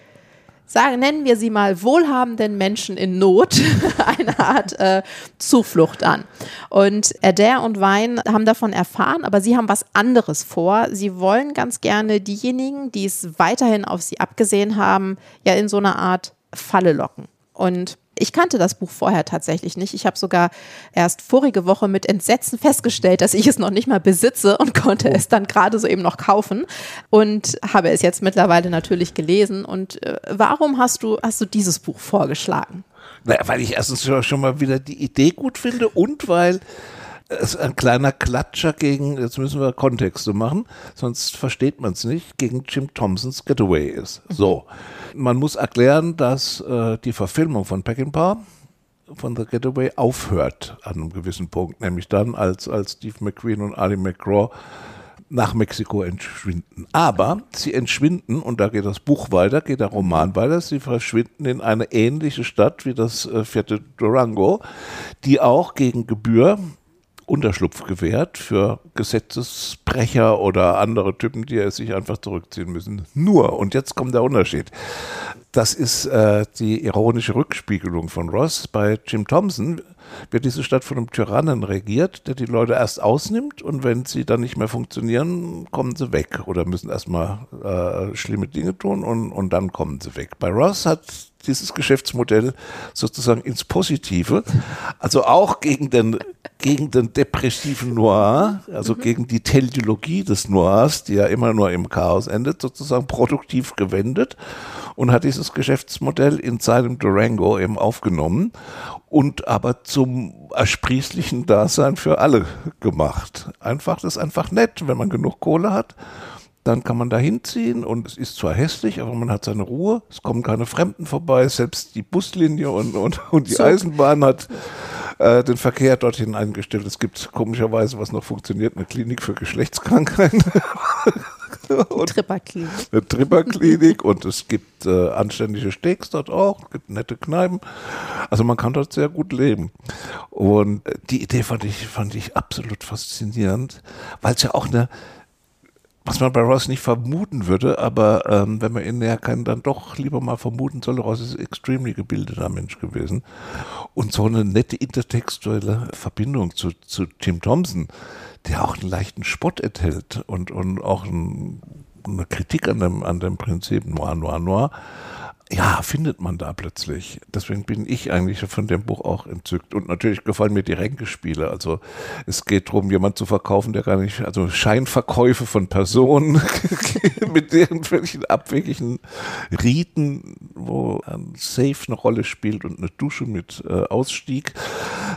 sagen, nennen wir sie mal wohlhabenden Menschen in Not eine Art äh, Zuflucht an. Und Adair und Wein haben davon erfahren, aber sie haben was anderes vor. Sie wollen ganz gerne diejenigen, die es weiterhin auf sie abgesehen haben, ja in so eine Art Falle locken. Und ich kannte das Buch vorher tatsächlich nicht. Ich habe sogar erst vorige Woche mit Entsetzen festgestellt, dass ich es noch nicht mal besitze und konnte oh. es dann gerade so eben noch kaufen und habe es jetzt mittlerweile natürlich gelesen. Und äh, warum hast du, hast du dieses Buch vorgeschlagen? Naja, weil ich erstens schon mal wieder die Idee gut finde und weil es ein kleiner Klatscher gegen, jetzt müssen wir Kontexte machen, sonst versteht man es nicht, gegen Jim Thompsons Getaway ist. So. Man muss erklären, dass äh, die Verfilmung von Peckinpah von The Getaway aufhört an einem gewissen Punkt, nämlich dann, als, als Steve McQueen und Ali McGraw nach Mexiko entschwinden. Aber sie entschwinden, und da geht das Buch weiter, geht der Roman weiter, sie verschwinden in eine ähnliche Stadt wie das äh, vierte Durango, die auch gegen Gebühr Unterschlupf gewährt für Gesetzesbrecher oder andere Typen, die sich einfach zurückziehen müssen. Nur, und jetzt kommt der Unterschied. Das ist äh, die ironische Rückspiegelung von Ross. Bei Jim Thompson wird diese Stadt von einem Tyrannen regiert, der die Leute erst ausnimmt und wenn sie dann nicht mehr funktionieren, kommen sie weg oder müssen erstmal äh, schlimme Dinge tun und, und dann kommen sie weg. Bei Ross hat dieses Geschäftsmodell sozusagen ins Positive, also auch gegen den, gegen den depressiven Noir, also mhm. gegen die Teleologie des Noirs, die ja immer nur im Chaos endet, sozusagen produktiv gewendet und hat dieses Geschäftsmodell in seinem Durango eben aufgenommen und aber zum ersprießlichen Dasein für alle gemacht. Einfach, das ist einfach nett, wenn man genug Kohle hat dann kann man da hinziehen und es ist zwar hässlich, aber man hat seine Ruhe, es kommen keine Fremden vorbei, selbst die Buslinie und, und, und die so. Eisenbahn hat äh, den Verkehr dorthin eingestellt. Es gibt komischerweise, was noch funktioniert, eine Klinik für Geschlechtskrankheiten. Die Tripperklinik. Eine Tripperklinik und es gibt äh, anständige Steaks dort auch, gibt nette Kneipen. Also man kann dort sehr gut leben. Und äh, die Idee fand ich, fand ich absolut faszinierend, weil es ja auch eine was man bei Ross nicht vermuten würde, aber ähm, wenn man ihn näher kann, dann doch lieber mal vermuten soll, Ross ist ein extremely gebildeter Mensch gewesen. Und so eine nette intertextuelle Verbindung zu, zu Tim Thompson, der auch einen leichten Spott enthält und, und auch ein, eine Kritik an dem, an dem Prinzip Noir, Noir, Noir, ja, findet man da plötzlich. Deswegen bin ich eigentlich von dem Buch auch entzückt. Und natürlich gefallen mir die Ränkespiele. Also es geht darum, jemanden zu verkaufen, der gar nicht, also Scheinverkäufe von Personen mit völlig abwegigen Riten, wo ein Safe eine Rolle spielt und eine Dusche mit äh, Ausstieg.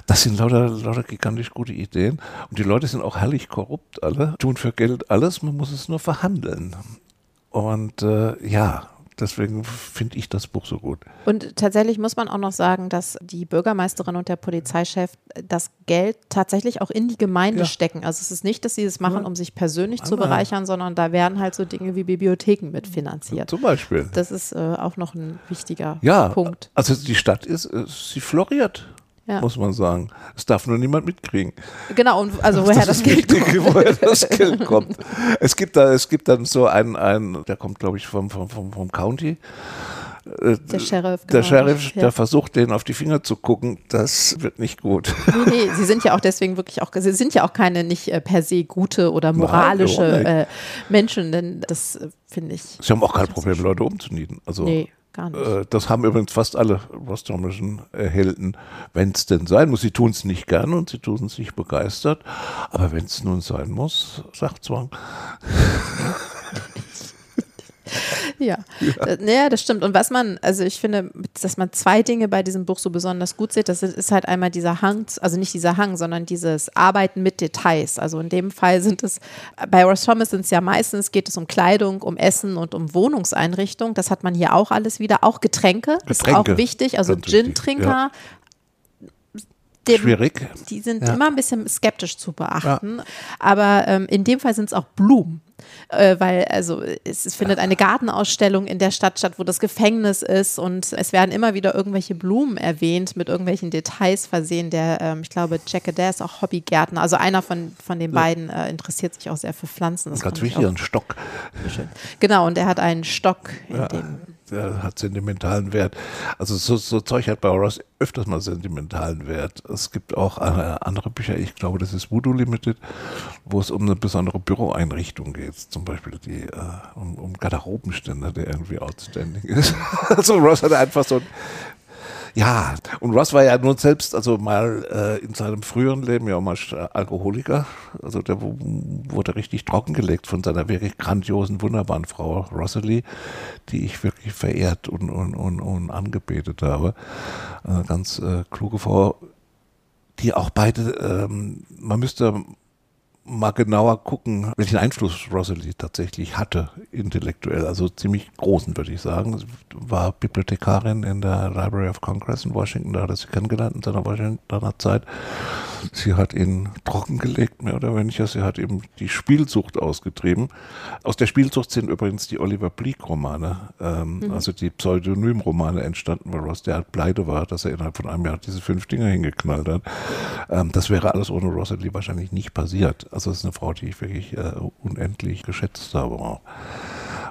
Das sind lauter, lauter gigantisch gute Ideen. Und die Leute sind auch herrlich korrupt alle, tun für Geld alles, man muss es nur verhandeln. Und äh, ja, Deswegen finde ich das Buch so gut. Und tatsächlich muss man auch noch sagen, dass die Bürgermeisterin und der Polizeichef das Geld tatsächlich auch in die Gemeinde ja. stecken. Also es ist nicht, dass sie das machen, um sich persönlich nein, zu bereichern, nein. sondern da werden halt so Dinge wie Bibliotheken mitfinanziert. Zum Beispiel. Das ist äh, auch noch ein wichtiger ja, Punkt. Also die Stadt ist, äh, sie floriert ja. muss man sagen. Es darf nur niemand mitkriegen. Genau, und also woher das, das Geld kommt. Woher das Geld kommt. Es gibt da, es gibt dann so einen, einen der kommt, glaube ich, vom, vom, vom, vom County. Äh, der Sheriff, genau. Der Sheriff, ja. der versucht, denen auf die Finger zu gucken, das wird nicht gut. Nee, nee, sie sind ja auch deswegen wirklich auch, sie sind ja auch keine nicht äh, per se gute oder moralische Nein, äh, Menschen, denn das äh, finde ich. Sie haben auch kein Problem, Leute umzunieten. Also nee. Gar nicht. Äh, das haben übrigens fast alle rostomischen äh, Helden, wenn es denn sein muss. Sie tun es nicht gern und sie tun es nicht begeistert. Aber wenn es nun sein muss, sagt Zwang. ja. Ja. Äh, ja, das stimmt. Und was man, also ich finde, dass man zwei Dinge bei diesem Buch so besonders gut sieht, das ist halt einmal dieser Hang, also nicht dieser Hang, sondern dieses Arbeiten mit Details. Also in dem Fall sind es, bei Ross Thomas sind es ja meistens, geht es um Kleidung, um Essen und um Wohnungseinrichtung. Das hat man hier auch alles wieder. Auch Getränke, Getränke. ist auch wichtig. Also Gin-Trinker, ja dem, Schwierig. Die sind ja. immer ein bisschen skeptisch zu beachten. Ja. Aber ähm, in dem Fall sind es auch Blumen. Äh, weil also es, es, findet eine Gartenausstellung in der Stadt statt, wo das Gefängnis ist und es werden immer wieder irgendwelche Blumen erwähnt, mit irgendwelchen Details versehen. Der, ähm, ich glaube, Jack Adair ist auch Hobbygärtner. Also einer von, von den ja. beiden äh, interessiert sich auch sehr für Pflanzen. Das Ganz wichtig, ein Stock. Schön. Genau, und er hat einen Stock, in dem der hat sentimentalen Wert. Also so, so Zeug hat bei Ross öfters mal sentimentalen Wert. Es gibt auch äh, andere Bücher, ich glaube, das ist Voodoo Limited, wo es um eine besondere Büroeinrichtung geht. Zum Beispiel die, äh, um, um Garderobenständer, der irgendwie outstanding ist. also Ross hatte einfach so ein ja, und Ross war ja nun selbst, also mal äh, in seinem früheren Leben ja auch mal Alkoholiker. Also der wurde richtig trockengelegt von seiner wirklich grandiosen, wunderbaren Frau Rosalie, die ich wirklich verehrt und, und, und, und angebetet habe. Eine ganz äh, kluge Frau, die auch beide, ähm, man müsste mal genauer gucken, welchen Einfluss Rosalie tatsächlich hatte, intellektuell. Also ziemlich großen, würde ich sagen. Sie war Bibliothekarin in der Library of Congress in Washington, da hat er sie kennengelernt in seiner Washingtoner Zeit. Sie hat ihn trockengelegt, mehr oder weniger. Sie hat eben die Spielsucht ausgetrieben. Aus der Spielsucht sind übrigens die Oliver Bleak-Romane, ähm, mhm. also die Pseudonym-Romane entstanden, weil Ross derart pleite war, dass er innerhalb von einem Jahr diese fünf Dinger hingeknallt hat. Ähm, das wäre alles ohne Rosalie wahrscheinlich nicht passiert. Also es ist eine Frau, die ich wirklich äh, unendlich geschätzt habe.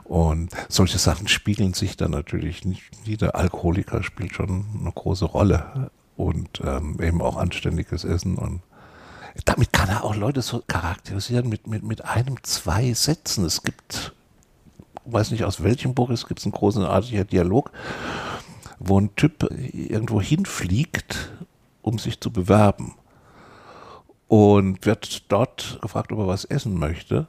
Und solche Sachen spiegeln sich dann natürlich nicht. Jeder Alkoholiker spielt schon eine große Rolle und ähm, eben auch anständiges Essen und damit kann er auch Leute so charakterisieren mit, mit, mit einem, zwei Sätzen. Es gibt, weiß nicht aus welchem Buch, es gibt einen großartigen Dialog, wo ein Typ irgendwo hinfliegt, um sich zu bewerben. Und wird dort gefragt, ob er was essen möchte.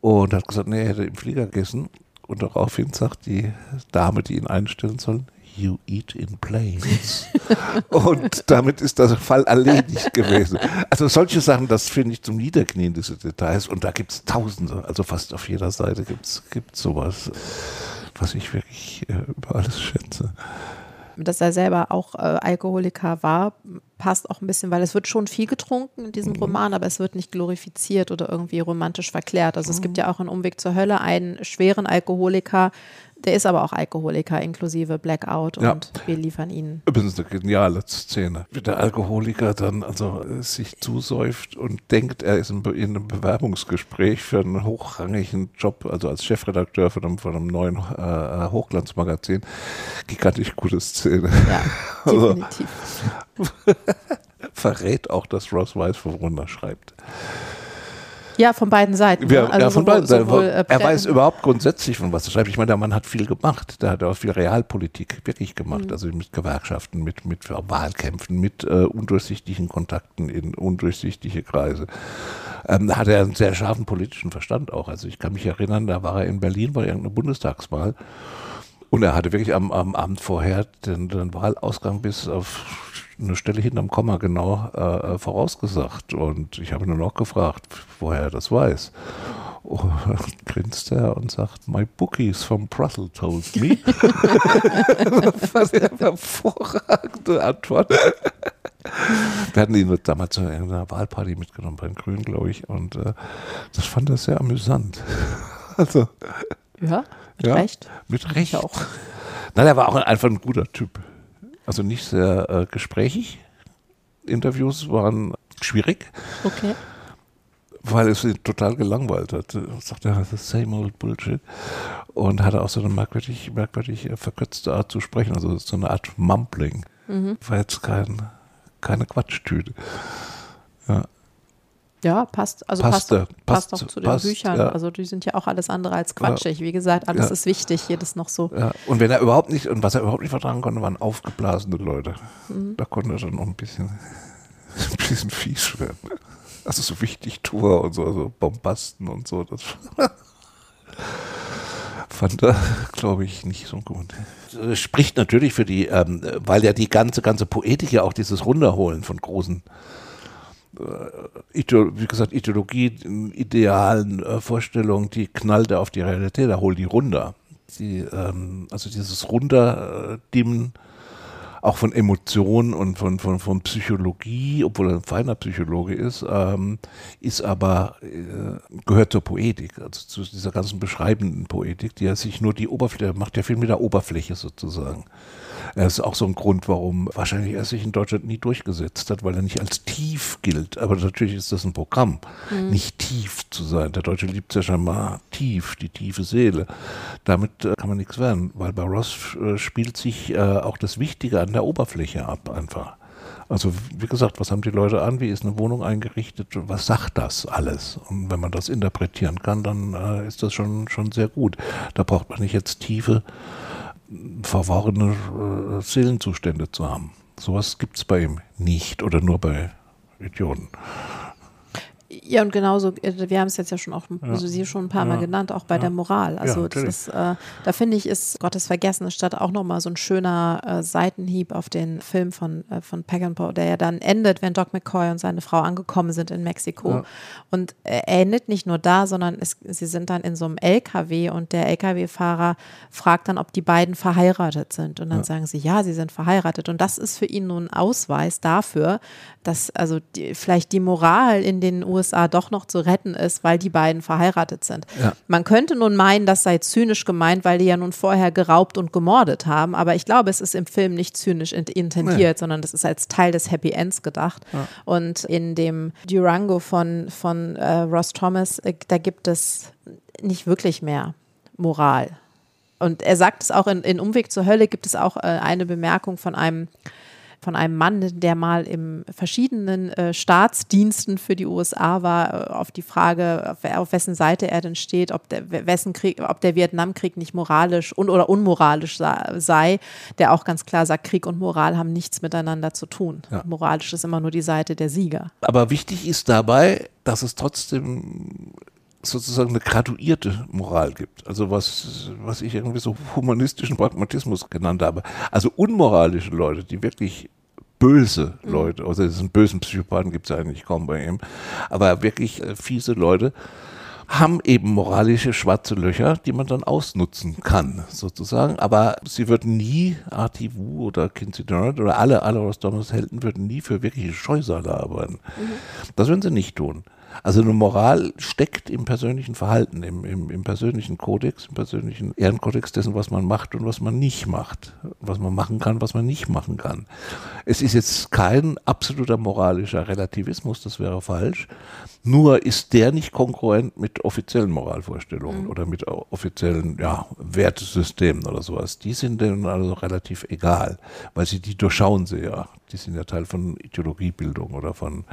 Und hat gesagt, nee, er hätte im Flieger gegessen. Und daraufhin sagt die Dame, die ihn einstellen soll, You eat in planes. und damit ist der Fall erledigt gewesen. Also solche Sachen, das finde ich zum Niederknien, diese Details. Und da gibt es Tausende, also fast auf jeder Seite gibt es sowas, was ich wirklich äh, über alles schätze dass er selber auch äh, Alkoholiker war, passt auch ein bisschen, weil es wird schon viel getrunken in diesem mhm. Roman, aber es wird nicht glorifiziert oder irgendwie romantisch verklärt. Also es gibt ja auch einen Umweg zur Hölle einen schweren Alkoholiker, der ist aber auch Alkoholiker inklusive Blackout ja. und wir liefern ihn. Übrigens eine geniale Szene. Wie der Alkoholiker dann also äh, sich zusäuft und denkt, er ist in, einem Bewerbungsgespräch für einen hochrangigen Job, also als Chefredakteur von einem, von einem neuen äh, Hochglanzmagazin. Gigantisch gute Szene. Ja, also definitiv. Also, verrät auch, dass Ross Weiss von Wunder schreibt. Ja, von beiden Seiten. Ja, ne? also ja von sowohl, beiden Seiten. Sowohl, äh, er weiß überhaupt grundsätzlich, von was er schreibt. Ich meine, der Mann hat viel gemacht. Der hat auch viel Realpolitik wirklich gemacht. Mhm. Also mit Gewerkschaften, mit, mit Wahlkämpfen, mit äh, undurchsichtigen Kontakten in undurchsichtige Kreise. Ähm, da hat er einen sehr scharfen politischen Verstand auch. Also ich kann mich erinnern, da war er in Berlin bei irgendeiner Bundestagswahl. Und er hatte wirklich am, am Abend vorher den, den Wahlausgang bis auf eine Stelle hinterm Komma genau äh, vorausgesagt. Und ich habe nur noch gefragt, woher er das weiß. Oh, grinst er und sagt, my bookies from Brussels told me. war eine hervorragende Antwort. Wir hatten ihn damals zu einer Wahlparty mitgenommen bei den Grünen, glaube ich, und äh, das fand er sehr amüsant. also, ja, mit ja, Recht. Mit Recht. auch. Nein, er war auch einfach ein guter Typ. Also nicht sehr äh, gesprächig. Interviews waren schwierig. Okay. Weil es ihn total gelangweilt hat. Er sagte, ja, das ist same old Bullshit. Und hatte auch so eine merkwürdig, merkwürdig verkürzte Art zu sprechen. Also so eine Art Mumbling. Mhm. War jetzt kein, keine Quatschtüte. Ja. Ja, passt. Also Passte, passt, passt, passt auch zu den passt, Büchern. Ja. Also die sind ja auch alles andere als quatschig. Wie gesagt, alles ja. ist wichtig, jedes noch so. Ja. Und wenn er überhaupt nicht, und was er überhaupt nicht vertragen konnte, waren aufgeblasene Leute. Mhm. Da konnte er dann noch ein bisschen, ein bisschen fies werden. Also so wichtig Tour und so, so Bombasten und so. Das fand er, glaube ich, nicht so gut. Das spricht natürlich für die, ähm, weil ja die ganze, ganze Poetik ja auch dieses Runterholen von großen äh, wie gesagt, Ideologie, idealen äh, Vorstellungen, die knallt er auf die Realität, er holt die runter. Die, ähm, also dieses Runterdimmen auch von Emotionen und von, von, von Psychologie, obwohl er ein feiner Psychologe ist, ähm, ist aber, äh, gehört zur Poetik, also zu dieser ganzen beschreibenden Poetik, die er sich nur die Oberfläche, macht ja viel mit der Oberfläche sozusagen. Das ist auch so ein Grund, warum wahrscheinlich er sich in Deutschland nie durchgesetzt hat, weil er nicht als tief gilt. Aber natürlich ist das ein Programm, mhm. nicht tief zu sein. Der Deutsche liebt ja schon mal tief, die tiefe Seele. Damit äh, kann man nichts werden, weil bei Ross äh, spielt sich äh, auch das Wichtige an der Oberfläche ab einfach. Also wie gesagt, was haben die Leute an? Wie ist eine Wohnung eingerichtet? Was sagt das alles? Und wenn man das interpretieren kann, dann äh, ist das schon, schon sehr gut. Da braucht man nicht jetzt tiefe verworrene äh, Seelenzustände zu haben. Sowas gibt es bei ihm nicht oder nur bei Idioten. Ja, und genauso, äh, wir haben es jetzt ja schon auch, also Sie schon ein paar Mal genannt, auch bei der Moral. Also das ist, äh, da finde ich, ist Gottes Vergessene Stadt auch nochmal so ein schöner äh, Seitenhieb auf den Film von, äh, von Peckinpah, der ja dann endet, wenn Doc McCoy und seine Frau angekommen sind in Mexiko. Und er endet nicht nur da, sondern es, sie sind dann in so einem LKW und der LKW-Fahrer fragt dann, ob die beiden verheiratet sind. Und dann sagen sie, ja, sie sind verheiratet. Und das ist für ihn nun ein Ausweis dafür, dass also die, vielleicht die Moral in den USA USA doch noch zu retten ist, weil die beiden verheiratet sind. Ja. Man könnte nun meinen, das sei zynisch gemeint, weil die ja nun vorher geraubt und gemordet haben, aber ich glaube, es ist im Film nicht zynisch intendiert, nee. sondern das ist als Teil des Happy Ends gedacht. Ja. Und in dem Durango von, von äh, Ross Thomas, äh, da gibt es nicht wirklich mehr Moral. Und er sagt es auch in, in Umweg zur Hölle, gibt es auch äh, eine Bemerkung von einem von einem Mann, der mal in verschiedenen äh, Staatsdiensten für die USA war, äh, auf die Frage, auf, auf, wessen Seite er denn steht, ob der, wessen Krieg, ob der Vietnamkrieg nicht moralisch un oder unmoralisch sei, der auch ganz klar sagt, Krieg und Moral haben nichts miteinander zu tun. Ja. Moralisch ist immer nur die Seite der Sieger. Aber wichtig ist dabei, dass es trotzdem sozusagen eine graduierte Moral gibt. Also was, was ich irgendwie so humanistischen Pragmatismus genannt habe. Also unmoralische Leute, die wirklich böse mhm. Leute, also diesen bösen Psychopathen gibt es eigentlich kaum bei ihm, aber wirklich äh, fiese Leute, haben eben moralische schwarze Löcher, die man dann ausnutzen kann, sozusagen. Aber sie würden nie, Wu oder Kinsey Durant oder alle, alle Ross Thomas Helden würden nie für wirkliche Scheusale arbeiten. Mhm. Das würden sie nicht tun. Also eine Moral steckt im persönlichen Verhalten, im, im, im persönlichen Kodex, im persönlichen Ehrenkodex dessen, was man macht und was man nicht macht, was man machen kann, was man nicht machen kann. Es ist jetzt kein absoluter moralischer Relativismus, das wäre falsch. Nur ist der nicht konkurrent mit offiziellen Moralvorstellungen mhm. oder mit offiziellen ja, Wertesystemen oder sowas. Die sind denen also relativ egal, weil sie die durchschauen sie ja. Die sind ja Teil von Ideologiebildung oder von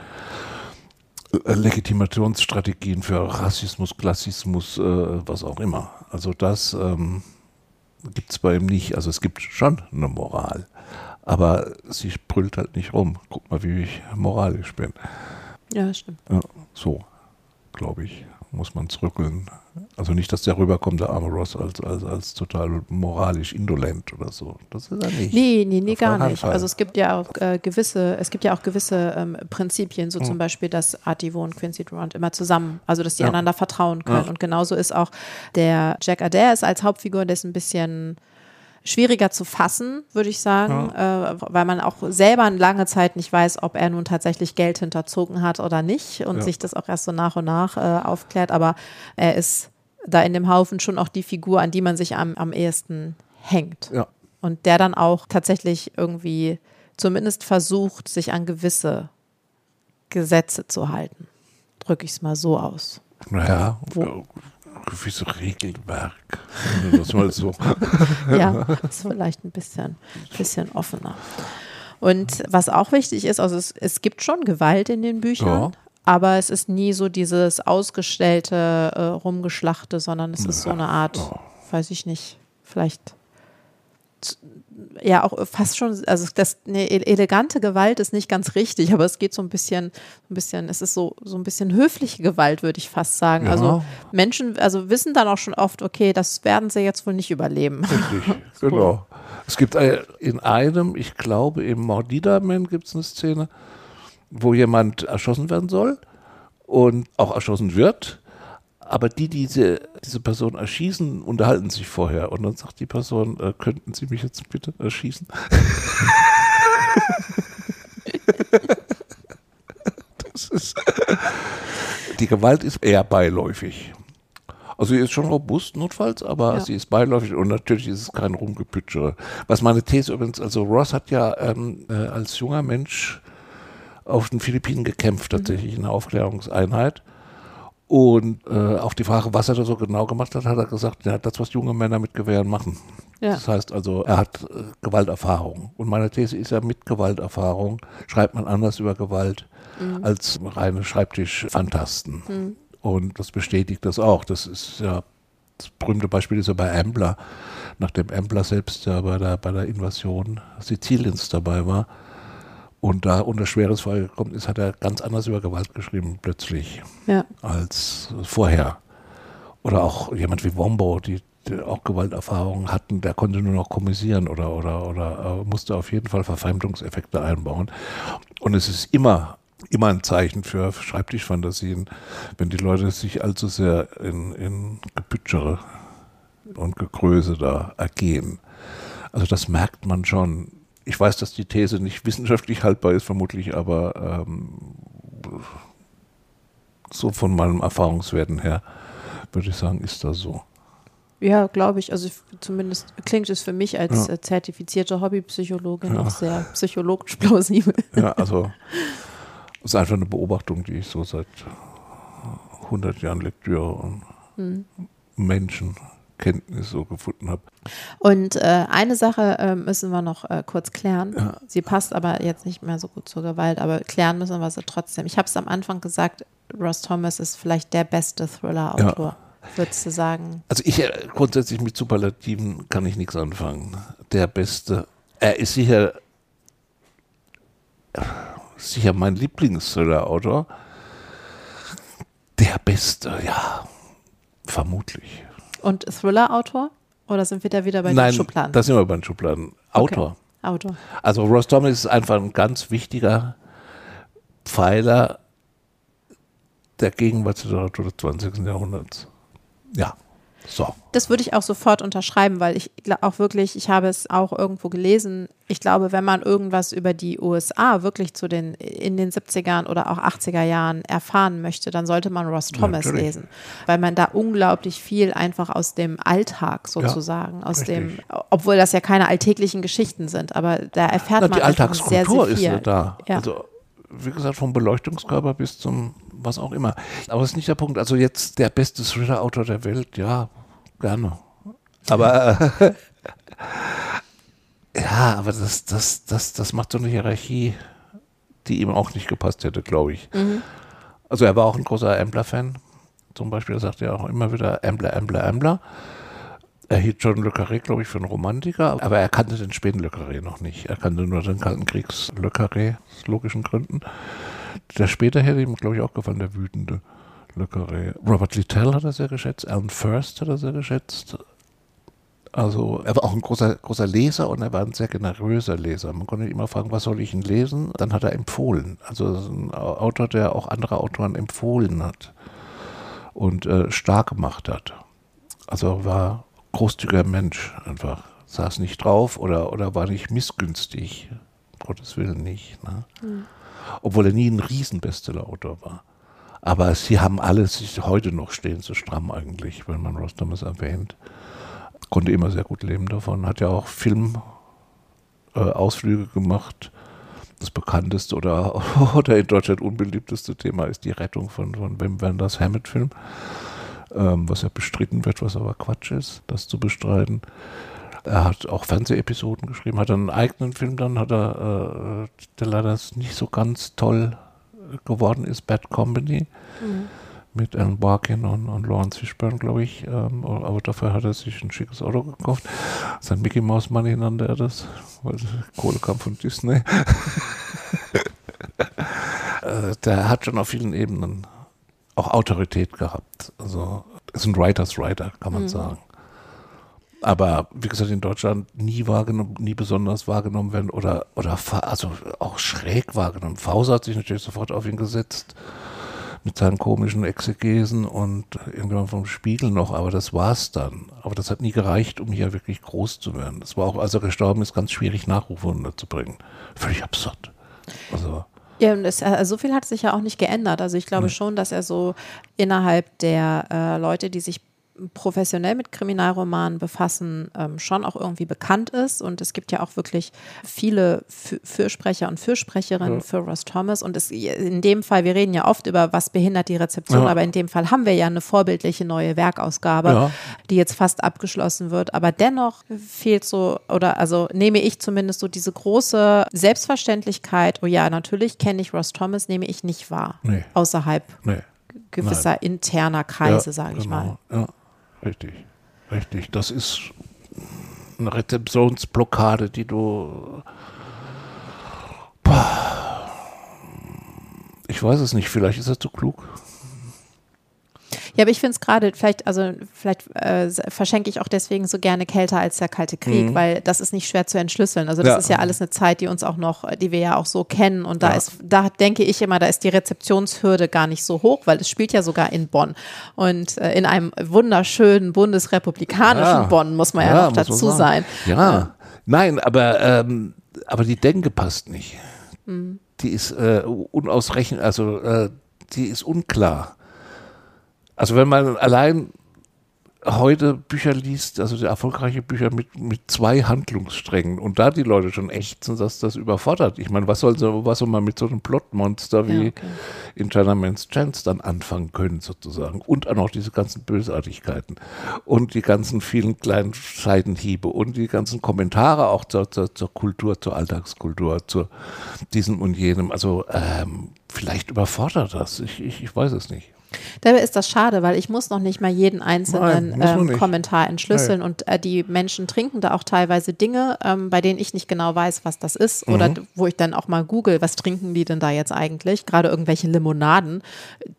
Legitimationsstrategien für Rassismus, Klassismus, äh, was auch immer. Also das ähm, gibt es bei ihm nicht. Also es gibt schon eine Moral, aber sie brüllt halt nicht rum. Guck mal, wie ich moralisch bin. Ja, stimmt. Ja, so, glaube ich muss man zurückeln. Also nicht, dass der rüberkommt, der arme Ross, als, als, als total moralisch indolent oder so. Das ist er nicht. Nee, nee, nee, gar nicht. Fall. Also es gibt ja auch äh, gewisse, es gibt ja auch gewisse ähm, Prinzipien, so hm. zum Beispiel, dass Artivo und Quincy Durant immer zusammen, also dass die ja. einander vertrauen können. Ja. Und genauso ist auch der Jack Adair ist als Hauptfigur, der ist ein bisschen schwieriger zu fassen, würde ich sagen, ja. äh, weil man auch selber lange Zeit nicht weiß, ob er nun tatsächlich Geld hinterzogen hat oder nicht und ja. sich das auch erst so nach und nach äh, aufklärt. Aber er ist da in dem Haufen schon auch die Figur, an die man sich am, am ehesten hängt. Ja. Und der dann auch tatsächlich irgendwie zumindest versucht, sich an gewisse Gesetze zu halten. Drücke ich es mal so aus. Naja, Wo, gewisse Regelwerk. Das mal so. ja, ist vielleicht ein bisschen, bisschen offener. Und was auch wichtig ist, also es, es gibt schon Gewalt in den Büchern, ja. aber es ist nie so dieses ausgestellte äh, Rumgeschlachte, sondern es ist so eine Art, weiß ich nicht, vielleicht ja auch fast schon, also das eine e-, elegante Gewalt ist nicht ganz richtig, aber es geht so ein bisschen, ein bisschen, es ist so, so ein bisschen höfliche Gewalt, würde ich fast sagen. Ja. Also Menschen, also wissen dann auch schon oft, okay, das werden sie jetzt wohl nicht überleben. Richtig, genau. Es gibt in einem, ich glaube, im Mordida-Man gibt es eine Szene, wo jemand erschossen werden soll und auch erschossen wird aber die, die diese, diese Person erschießen, unterhalten sich vorher. Und dann sagt die Person, äh, könnten Sie mich jetzt bitte erschießen? das ist, die Gewalt ist eher beiläufig. Also sie ist schon robust notfalls, aber ja. sie ist beiläufig und natürlich ist es kein Rumgepütschere. Was meine These übrigens, also Ross hat ja ähm, äh, als junger Mensch auf den Philippinen gekämpft, mhm. tatsächlich in der Aufklärungseinheit. Und äh, auf die Frage, was er da so genau gemacht hat, hat er gesagt, ja, das, was junge Männer mit Gewehren machen. Ja. Das heißt also, er hat äh, Gewalterfahrung. Und meine These ist ja, mit Gewalterfahrung schreibt man anders über Gewalt mhm. als reine Schreibtischfantasten. Mhm. Und das bestätigt das auch. Das ist ja, das berühmte Beispiel ist ja bei Ambler, nachdem Ambler selbst ja bei der, bei der Invasion Siziliens dabei war und da unter schweres Fall gekommen ist, hat er ganz anders über Gewalt geschrieben plötzlich ja. als vorher. Oder auch jemand wie Wombo, die, die auch Gewalterfahrungen hatten, der konnte nur noch kommisieren oder, oder, oder äh, musste auf jeden Fall Verfremdungseffekte einbauen. Und es ist immer immer ein Zeichen für Schreibtischfantasien, wenn die Leute sich allzu sehr in, in Gepütschere und Gegröße da ergehen. Also das merkt man schon. Ich weiß, dass die These nicht wissenschaftlich haltbar ist, vermutlich, aber ähm, so von meinem Erfahrungswerten her würde ich sagen, ist das so. Ja, glaube ich. Also zumindest klingt es für mich als ja. Äh, zertifizierte Hobbypsychologin ja. auch sehr psychologisch plausibel. Ja, also das ist einfach eine Beobachtung, die ich so seit 100 Jahren Lektüre und mhm. Menschenkenntnis so gefunden habe. Und äh, eine Sache äh, müssen wir noch äh, kurz klären. Ja. Sie passt aber jetzt nicht mehr so gut zur Gewalt, aber klären müssen wir sie trotzdem. Ich habe es am Anfang gesagt, Ross Thomas ist vielleicht der beste Thriller-Autor. Ja. Würdest du sagen? Also ich äh, grundsätzlich mit Superlativen kann ich nichts anfangen. Der beste. Er ist sicher sicher mein Lieblings-Thriller-Autor. Der beste, ja, vermutlich. Und Thriller-Autor? Oder sind wir da wieder bei Nein, den Schubladen? da sind wir bei den Schubladen. Autor. Okay. Autor. Also Ross Thomas ist einfach ein ganz wichtiger Pfeiler der Gegenwartsliteratur des 20. Jahrhunderts. Ja. So. Das würde ich auch sofort unterschreiben, weil ich auch wirklich, ich habe es auch irgendwo gelesen. Ich glaube, wenn man irgendwas über die USA wirklich zu den in den 70ern oder auch 80er Jahren erfahren möchte, dann sollte man Ross Thomas ja, lesen, weil man da unglaublich viel einfach aus dem Alltag sozusagen, ja, aus richtig. dem, obwohl das ja keine alltäglichen Geschichten sind, aber da erfährt Na, man die Alltagskultur sehr, sehr viel. ist da. Ja. Also wie gesagt, vom Beleuchtungskörper bis zum was auch immer. Aber das ist nicht der Punkt. Also jetzt der beste Thriller-Autor der Welt, ja, gerne. Aber äh, ja, aber das, das, das, das macht so eine Hierarchie, die ihm auch nicht gepasst hätte, glaube ich. Mhm. Also er war auch ein großer Ambler-Fan. Zum Beispiel, er sagte ja auch immer wieder Ambler, Ambler, Ambler. Er hielt John Le Carré, glaube ich, für einen Romantiker, aber er kannte den späten Le Carré noch nicht. Er kannte nur den Kalten Kriegs Le Carré, aus logischen Gründen. Der später hätte ihm, glaube ich, auch gefallen, der Wütende Carré. Robert Littell hat er sehr geschätzt, Alan First hat er sehr geschätzt. Also er war auch ein großer, großer Leser und er war ein sehr generöser Leser. Man konnte immer fragen, was soll ich ihn lesen? Dann hat er empfohlen. Also ein Autor, der auch andere Autoren empfohlen hat und äh, stark gemacht hat. Also war großzügiger Mensch einfach. Saß nicht drauf oder, oder war nicht missgünstig. Gottes Willen nicht. Ne? Mhm. Obwohl er nie ein Riesenbestseller-Autor war. Aber sie haben alles heute noch stehen, so stramm eigentlich, wenn man Ross Thomas erwähnt. Konnte immer sehr gut leben davon. Hat ja auch Filmausflüge äh, gemacht. Das bekannteste oder, oder in Deutschland unbeliebteste Thema ist die Rettung von, von Wim Wenders Hammett-Film ähm, was ja bestritten wird, was aber Quatsch ist, das zu bestreiten. Er hat auch Fernsehepisoden geschrieben, hat einen eigenen Film dann, hat er, äh, der leider nicht so ganz toll geworden ist, Bad Company. Mhm. Mit Alan Barkin und, und Lawrence Fishburne, glaube ich. Ähm, aber dafür hat er sich ein schickes Auto gekauft. Sein Mickey Mouse Money nannte er das, weil Kohle kam von Disney. äh, der hat schon auf vielen Ebenen auch Autorität gehabt. Also ist ein Writers Writer, kann man mhm. sagen. Aber wie gesagt, in Deutschland nie wahrgenommen, nie besonders wahrgenommen werden oder, oder also auch schräg wahrgenommen. Fauser hat sich natürlich sofort auf ihn gesetzt mit seinen komischen Exegesen und irgendwann vom Spiegel noch, aber das war's dann. Aber das hat nie gereicht, um hier wirklich groß zu werden. Das war auch, als er gestorben ist, ganz schwierig, Nachrufe unterzubringen. Völlig absurd. Also. Ja, und es, also so viel hat sich ja auch nicht geändert. Also ich glaube schon, dass er so innerhalb der äh, Leute, die sich professionell mit Kriminalromanen befassen, ähm, schon auch irgendwie bekannt ist. Und es gibt ja auch wirklich viele Fürsprecher und Fürsprecherinnen ja. für Ross Thomas. Und es, in dem Fall, wir reden ja oft über, was behindert die Rezeption, ja. aber in dem Fall haben wir ja eine vorbildliche neue Werkausgabe, ja. die jetzt fast abgeschlossen wird. Aber dennoch fehlt so, oder also nehme ich zumindest so diese große Selbstverständlichkeit, oh ja, natürlich kenne ich Ross Thomas, nehme ich nicht wahr. Nee. Außerhalb. Nee gewisser Nein. interner Kreise, ja, sage ich genau. mal. Ja. Richtig, richtig. Das ist eine Rezeptionsblockade, die du. Ich weiß es nicht, vielleicht ist er zu klug. Ja, aber ich finde es gerade, vielleicht, also vielleicht äh, verschenke ich auch deswegen so gerne kälter als der Kalte Krieg, mhm. weil das ist nicht schwer zu entschlüsseln. Also das ja. ist ja alles eine Zeit, die uns auch noch, die wir ja auch so kennen. Und da ja. ist, da denke ich immer, da ist die Rezeptionshürde gar nicht so hoch, weil es spielt ja sogar in Bonn. Und äh, in einem wunderschönen bundesrepublikanischen ja. Bonn, muss man ja, noch dazu sein. Ja. Nein, aber, ähm, aber die Denke passt nicht. Mhm. Die ist äh, unausrechenbar, also äh, die ist unklar. Also wenn man allein heute Bücher liest, also erfolgreiche Bücher mit, mit zwei Handlungssträngen und da die Leute schon echt sind, dass das überfordert. Ich meine, was soll, so, was soll man mit so einem Plotmonster wie ja, okay. in Chinaman's Chance dann anfangen können, sozusagen? Und auch noch diese ganzen Bösartigkeiten und die ganzen vielen kleinen Seitenhiebe und die ganzen Kommentare auch zur, zur, zur Kultur, zur Alltagskultur, zu diesem und jenem. Also ähm, vielleicht überfordert das. Ich, ich, ich weiß es nicht. Dabei ist das schade, weil ich muss noch nicht mal jeden einzelnen Nein, ähm, Kommentar entschlüsseln Nein. und äh, die Menschen trinken da auch teilweise Dinge, ähm, bei denen ich nicht genau weiß, was das ist mhm. oder wo ich dann auch mal google, was trinken die denn da jetzt eigentlich? Gerade irgendwelche Limonaden,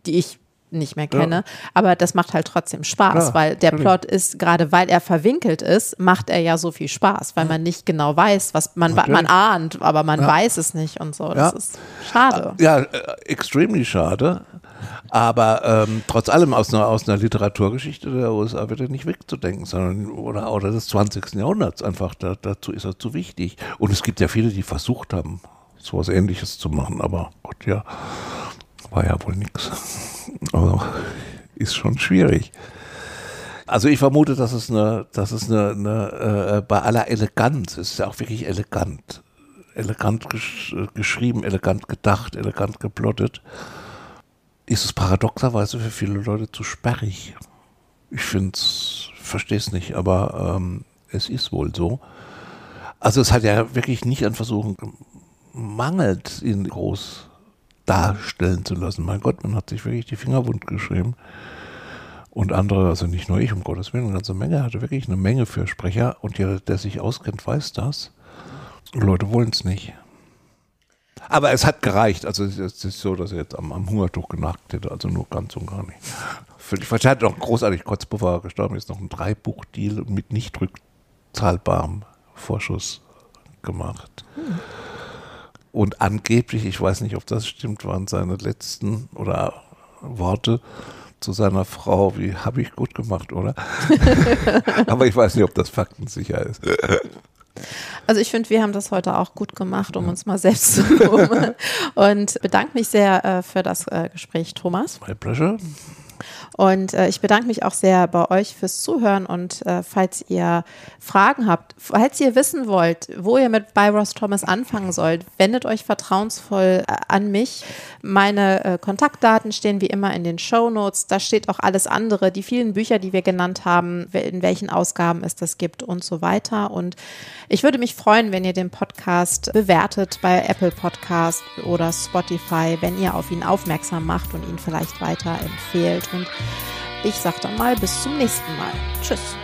die ich nicht mehr kenne. Ja. Aber das macht halt trotzdem Spaß, ja, weil der Plot ist, gerade weil er verwinkelt ist, macht er ja so viel Spaß, weil man nicht genau weiß, was man, man ahnt, aber man ja. weiß es nicht und so. Das ist schade. Ja, äh, extremely schade. Aber ähm, trotz allem aus einer, aus einer Literaturgeschichte der USA wird er nicht wegzudenken, sondern oder, oder des 20. Jahrhunderts einfach. Da, dazu ist er zu wichtig. Und es gibt ja viele, die versucht haben, sowas ähnliches zu machen, aber Gott, ja, war ja wohl nichts. Also ist schon schwierig. Also ich vermute, dass es eine, dass es eine, eine äh, bei aller Eleganz, es ist ja auch wirklich elegant, elegant gesch geschrieben, elegant gedacht, elegant geplottet ist es paradoxerweise für viele Leute zu sperrig. Ich finde es, verstehe es nicht, aber ähm, es ist wohl so. Also es hat ja wirklich nicht an Versuchen gemangelt, ihn groß darstellen zu lassen. Mein Gott, man hat sich wirklich die Finger wund geschrieben. Und andere, also nicht nur ich, um Gottes Willen, eine ganze Menge, hatte wirklich eine Menge für Sprecher und jeder, der sich auskennt, weiß das. Und Leute wollen es nicht. Aber es hat gereicht. Also es ist so, dass er jetzt am, am Hungertuch genagt hätte. Also nur ganz und gar nicht. Völlig falsch. Er hat noch großartig, kurz bevor er gestorben ist, noch einen Dreibuchdeal mit nicht rückzahlbarem Vorschuss gemacht. Hm. Und angeblich, ich weiß nicht, ob das stimmt, waren seine letzten oder Worte zu seiner Frau, wie habe ich gut gemacht, oder? Aber ich weiß nicht, ob das faktensicher ist. Also ich finde, wir haben das heute auch gut gemacht, um uns mal selbst zu loben. Und bedanke mich sehr äh, für das äh, Gespräch, Thomas. My pleasure. Und äh, ich bedanke mich auch sehr bei euch fürs Zuhören und äh, falls ihr Fragen habt, falls ihr wissen wollt, wo ihr mit bei Ross Thomas anfangen sollt, wendet euch vertrauensvoll äh, an mich. Meine äh, Kontaktdaten stehen wie immer in den Show Notes. Da steht auch alles andere, die vielen Bücher, die wir genannt haben, in welchen Ausgaben es das gibt und so weiter. Und ich würde mich freuen, wenn ihr den Podcast bewertet bei Apple Podcast oder Spotify, wenn ihr auf ihn aufmerksam macht und ihn vielleicht weiter empfehlt. Und ich sage dann mal bis zum nächsten Mal. Tschüss.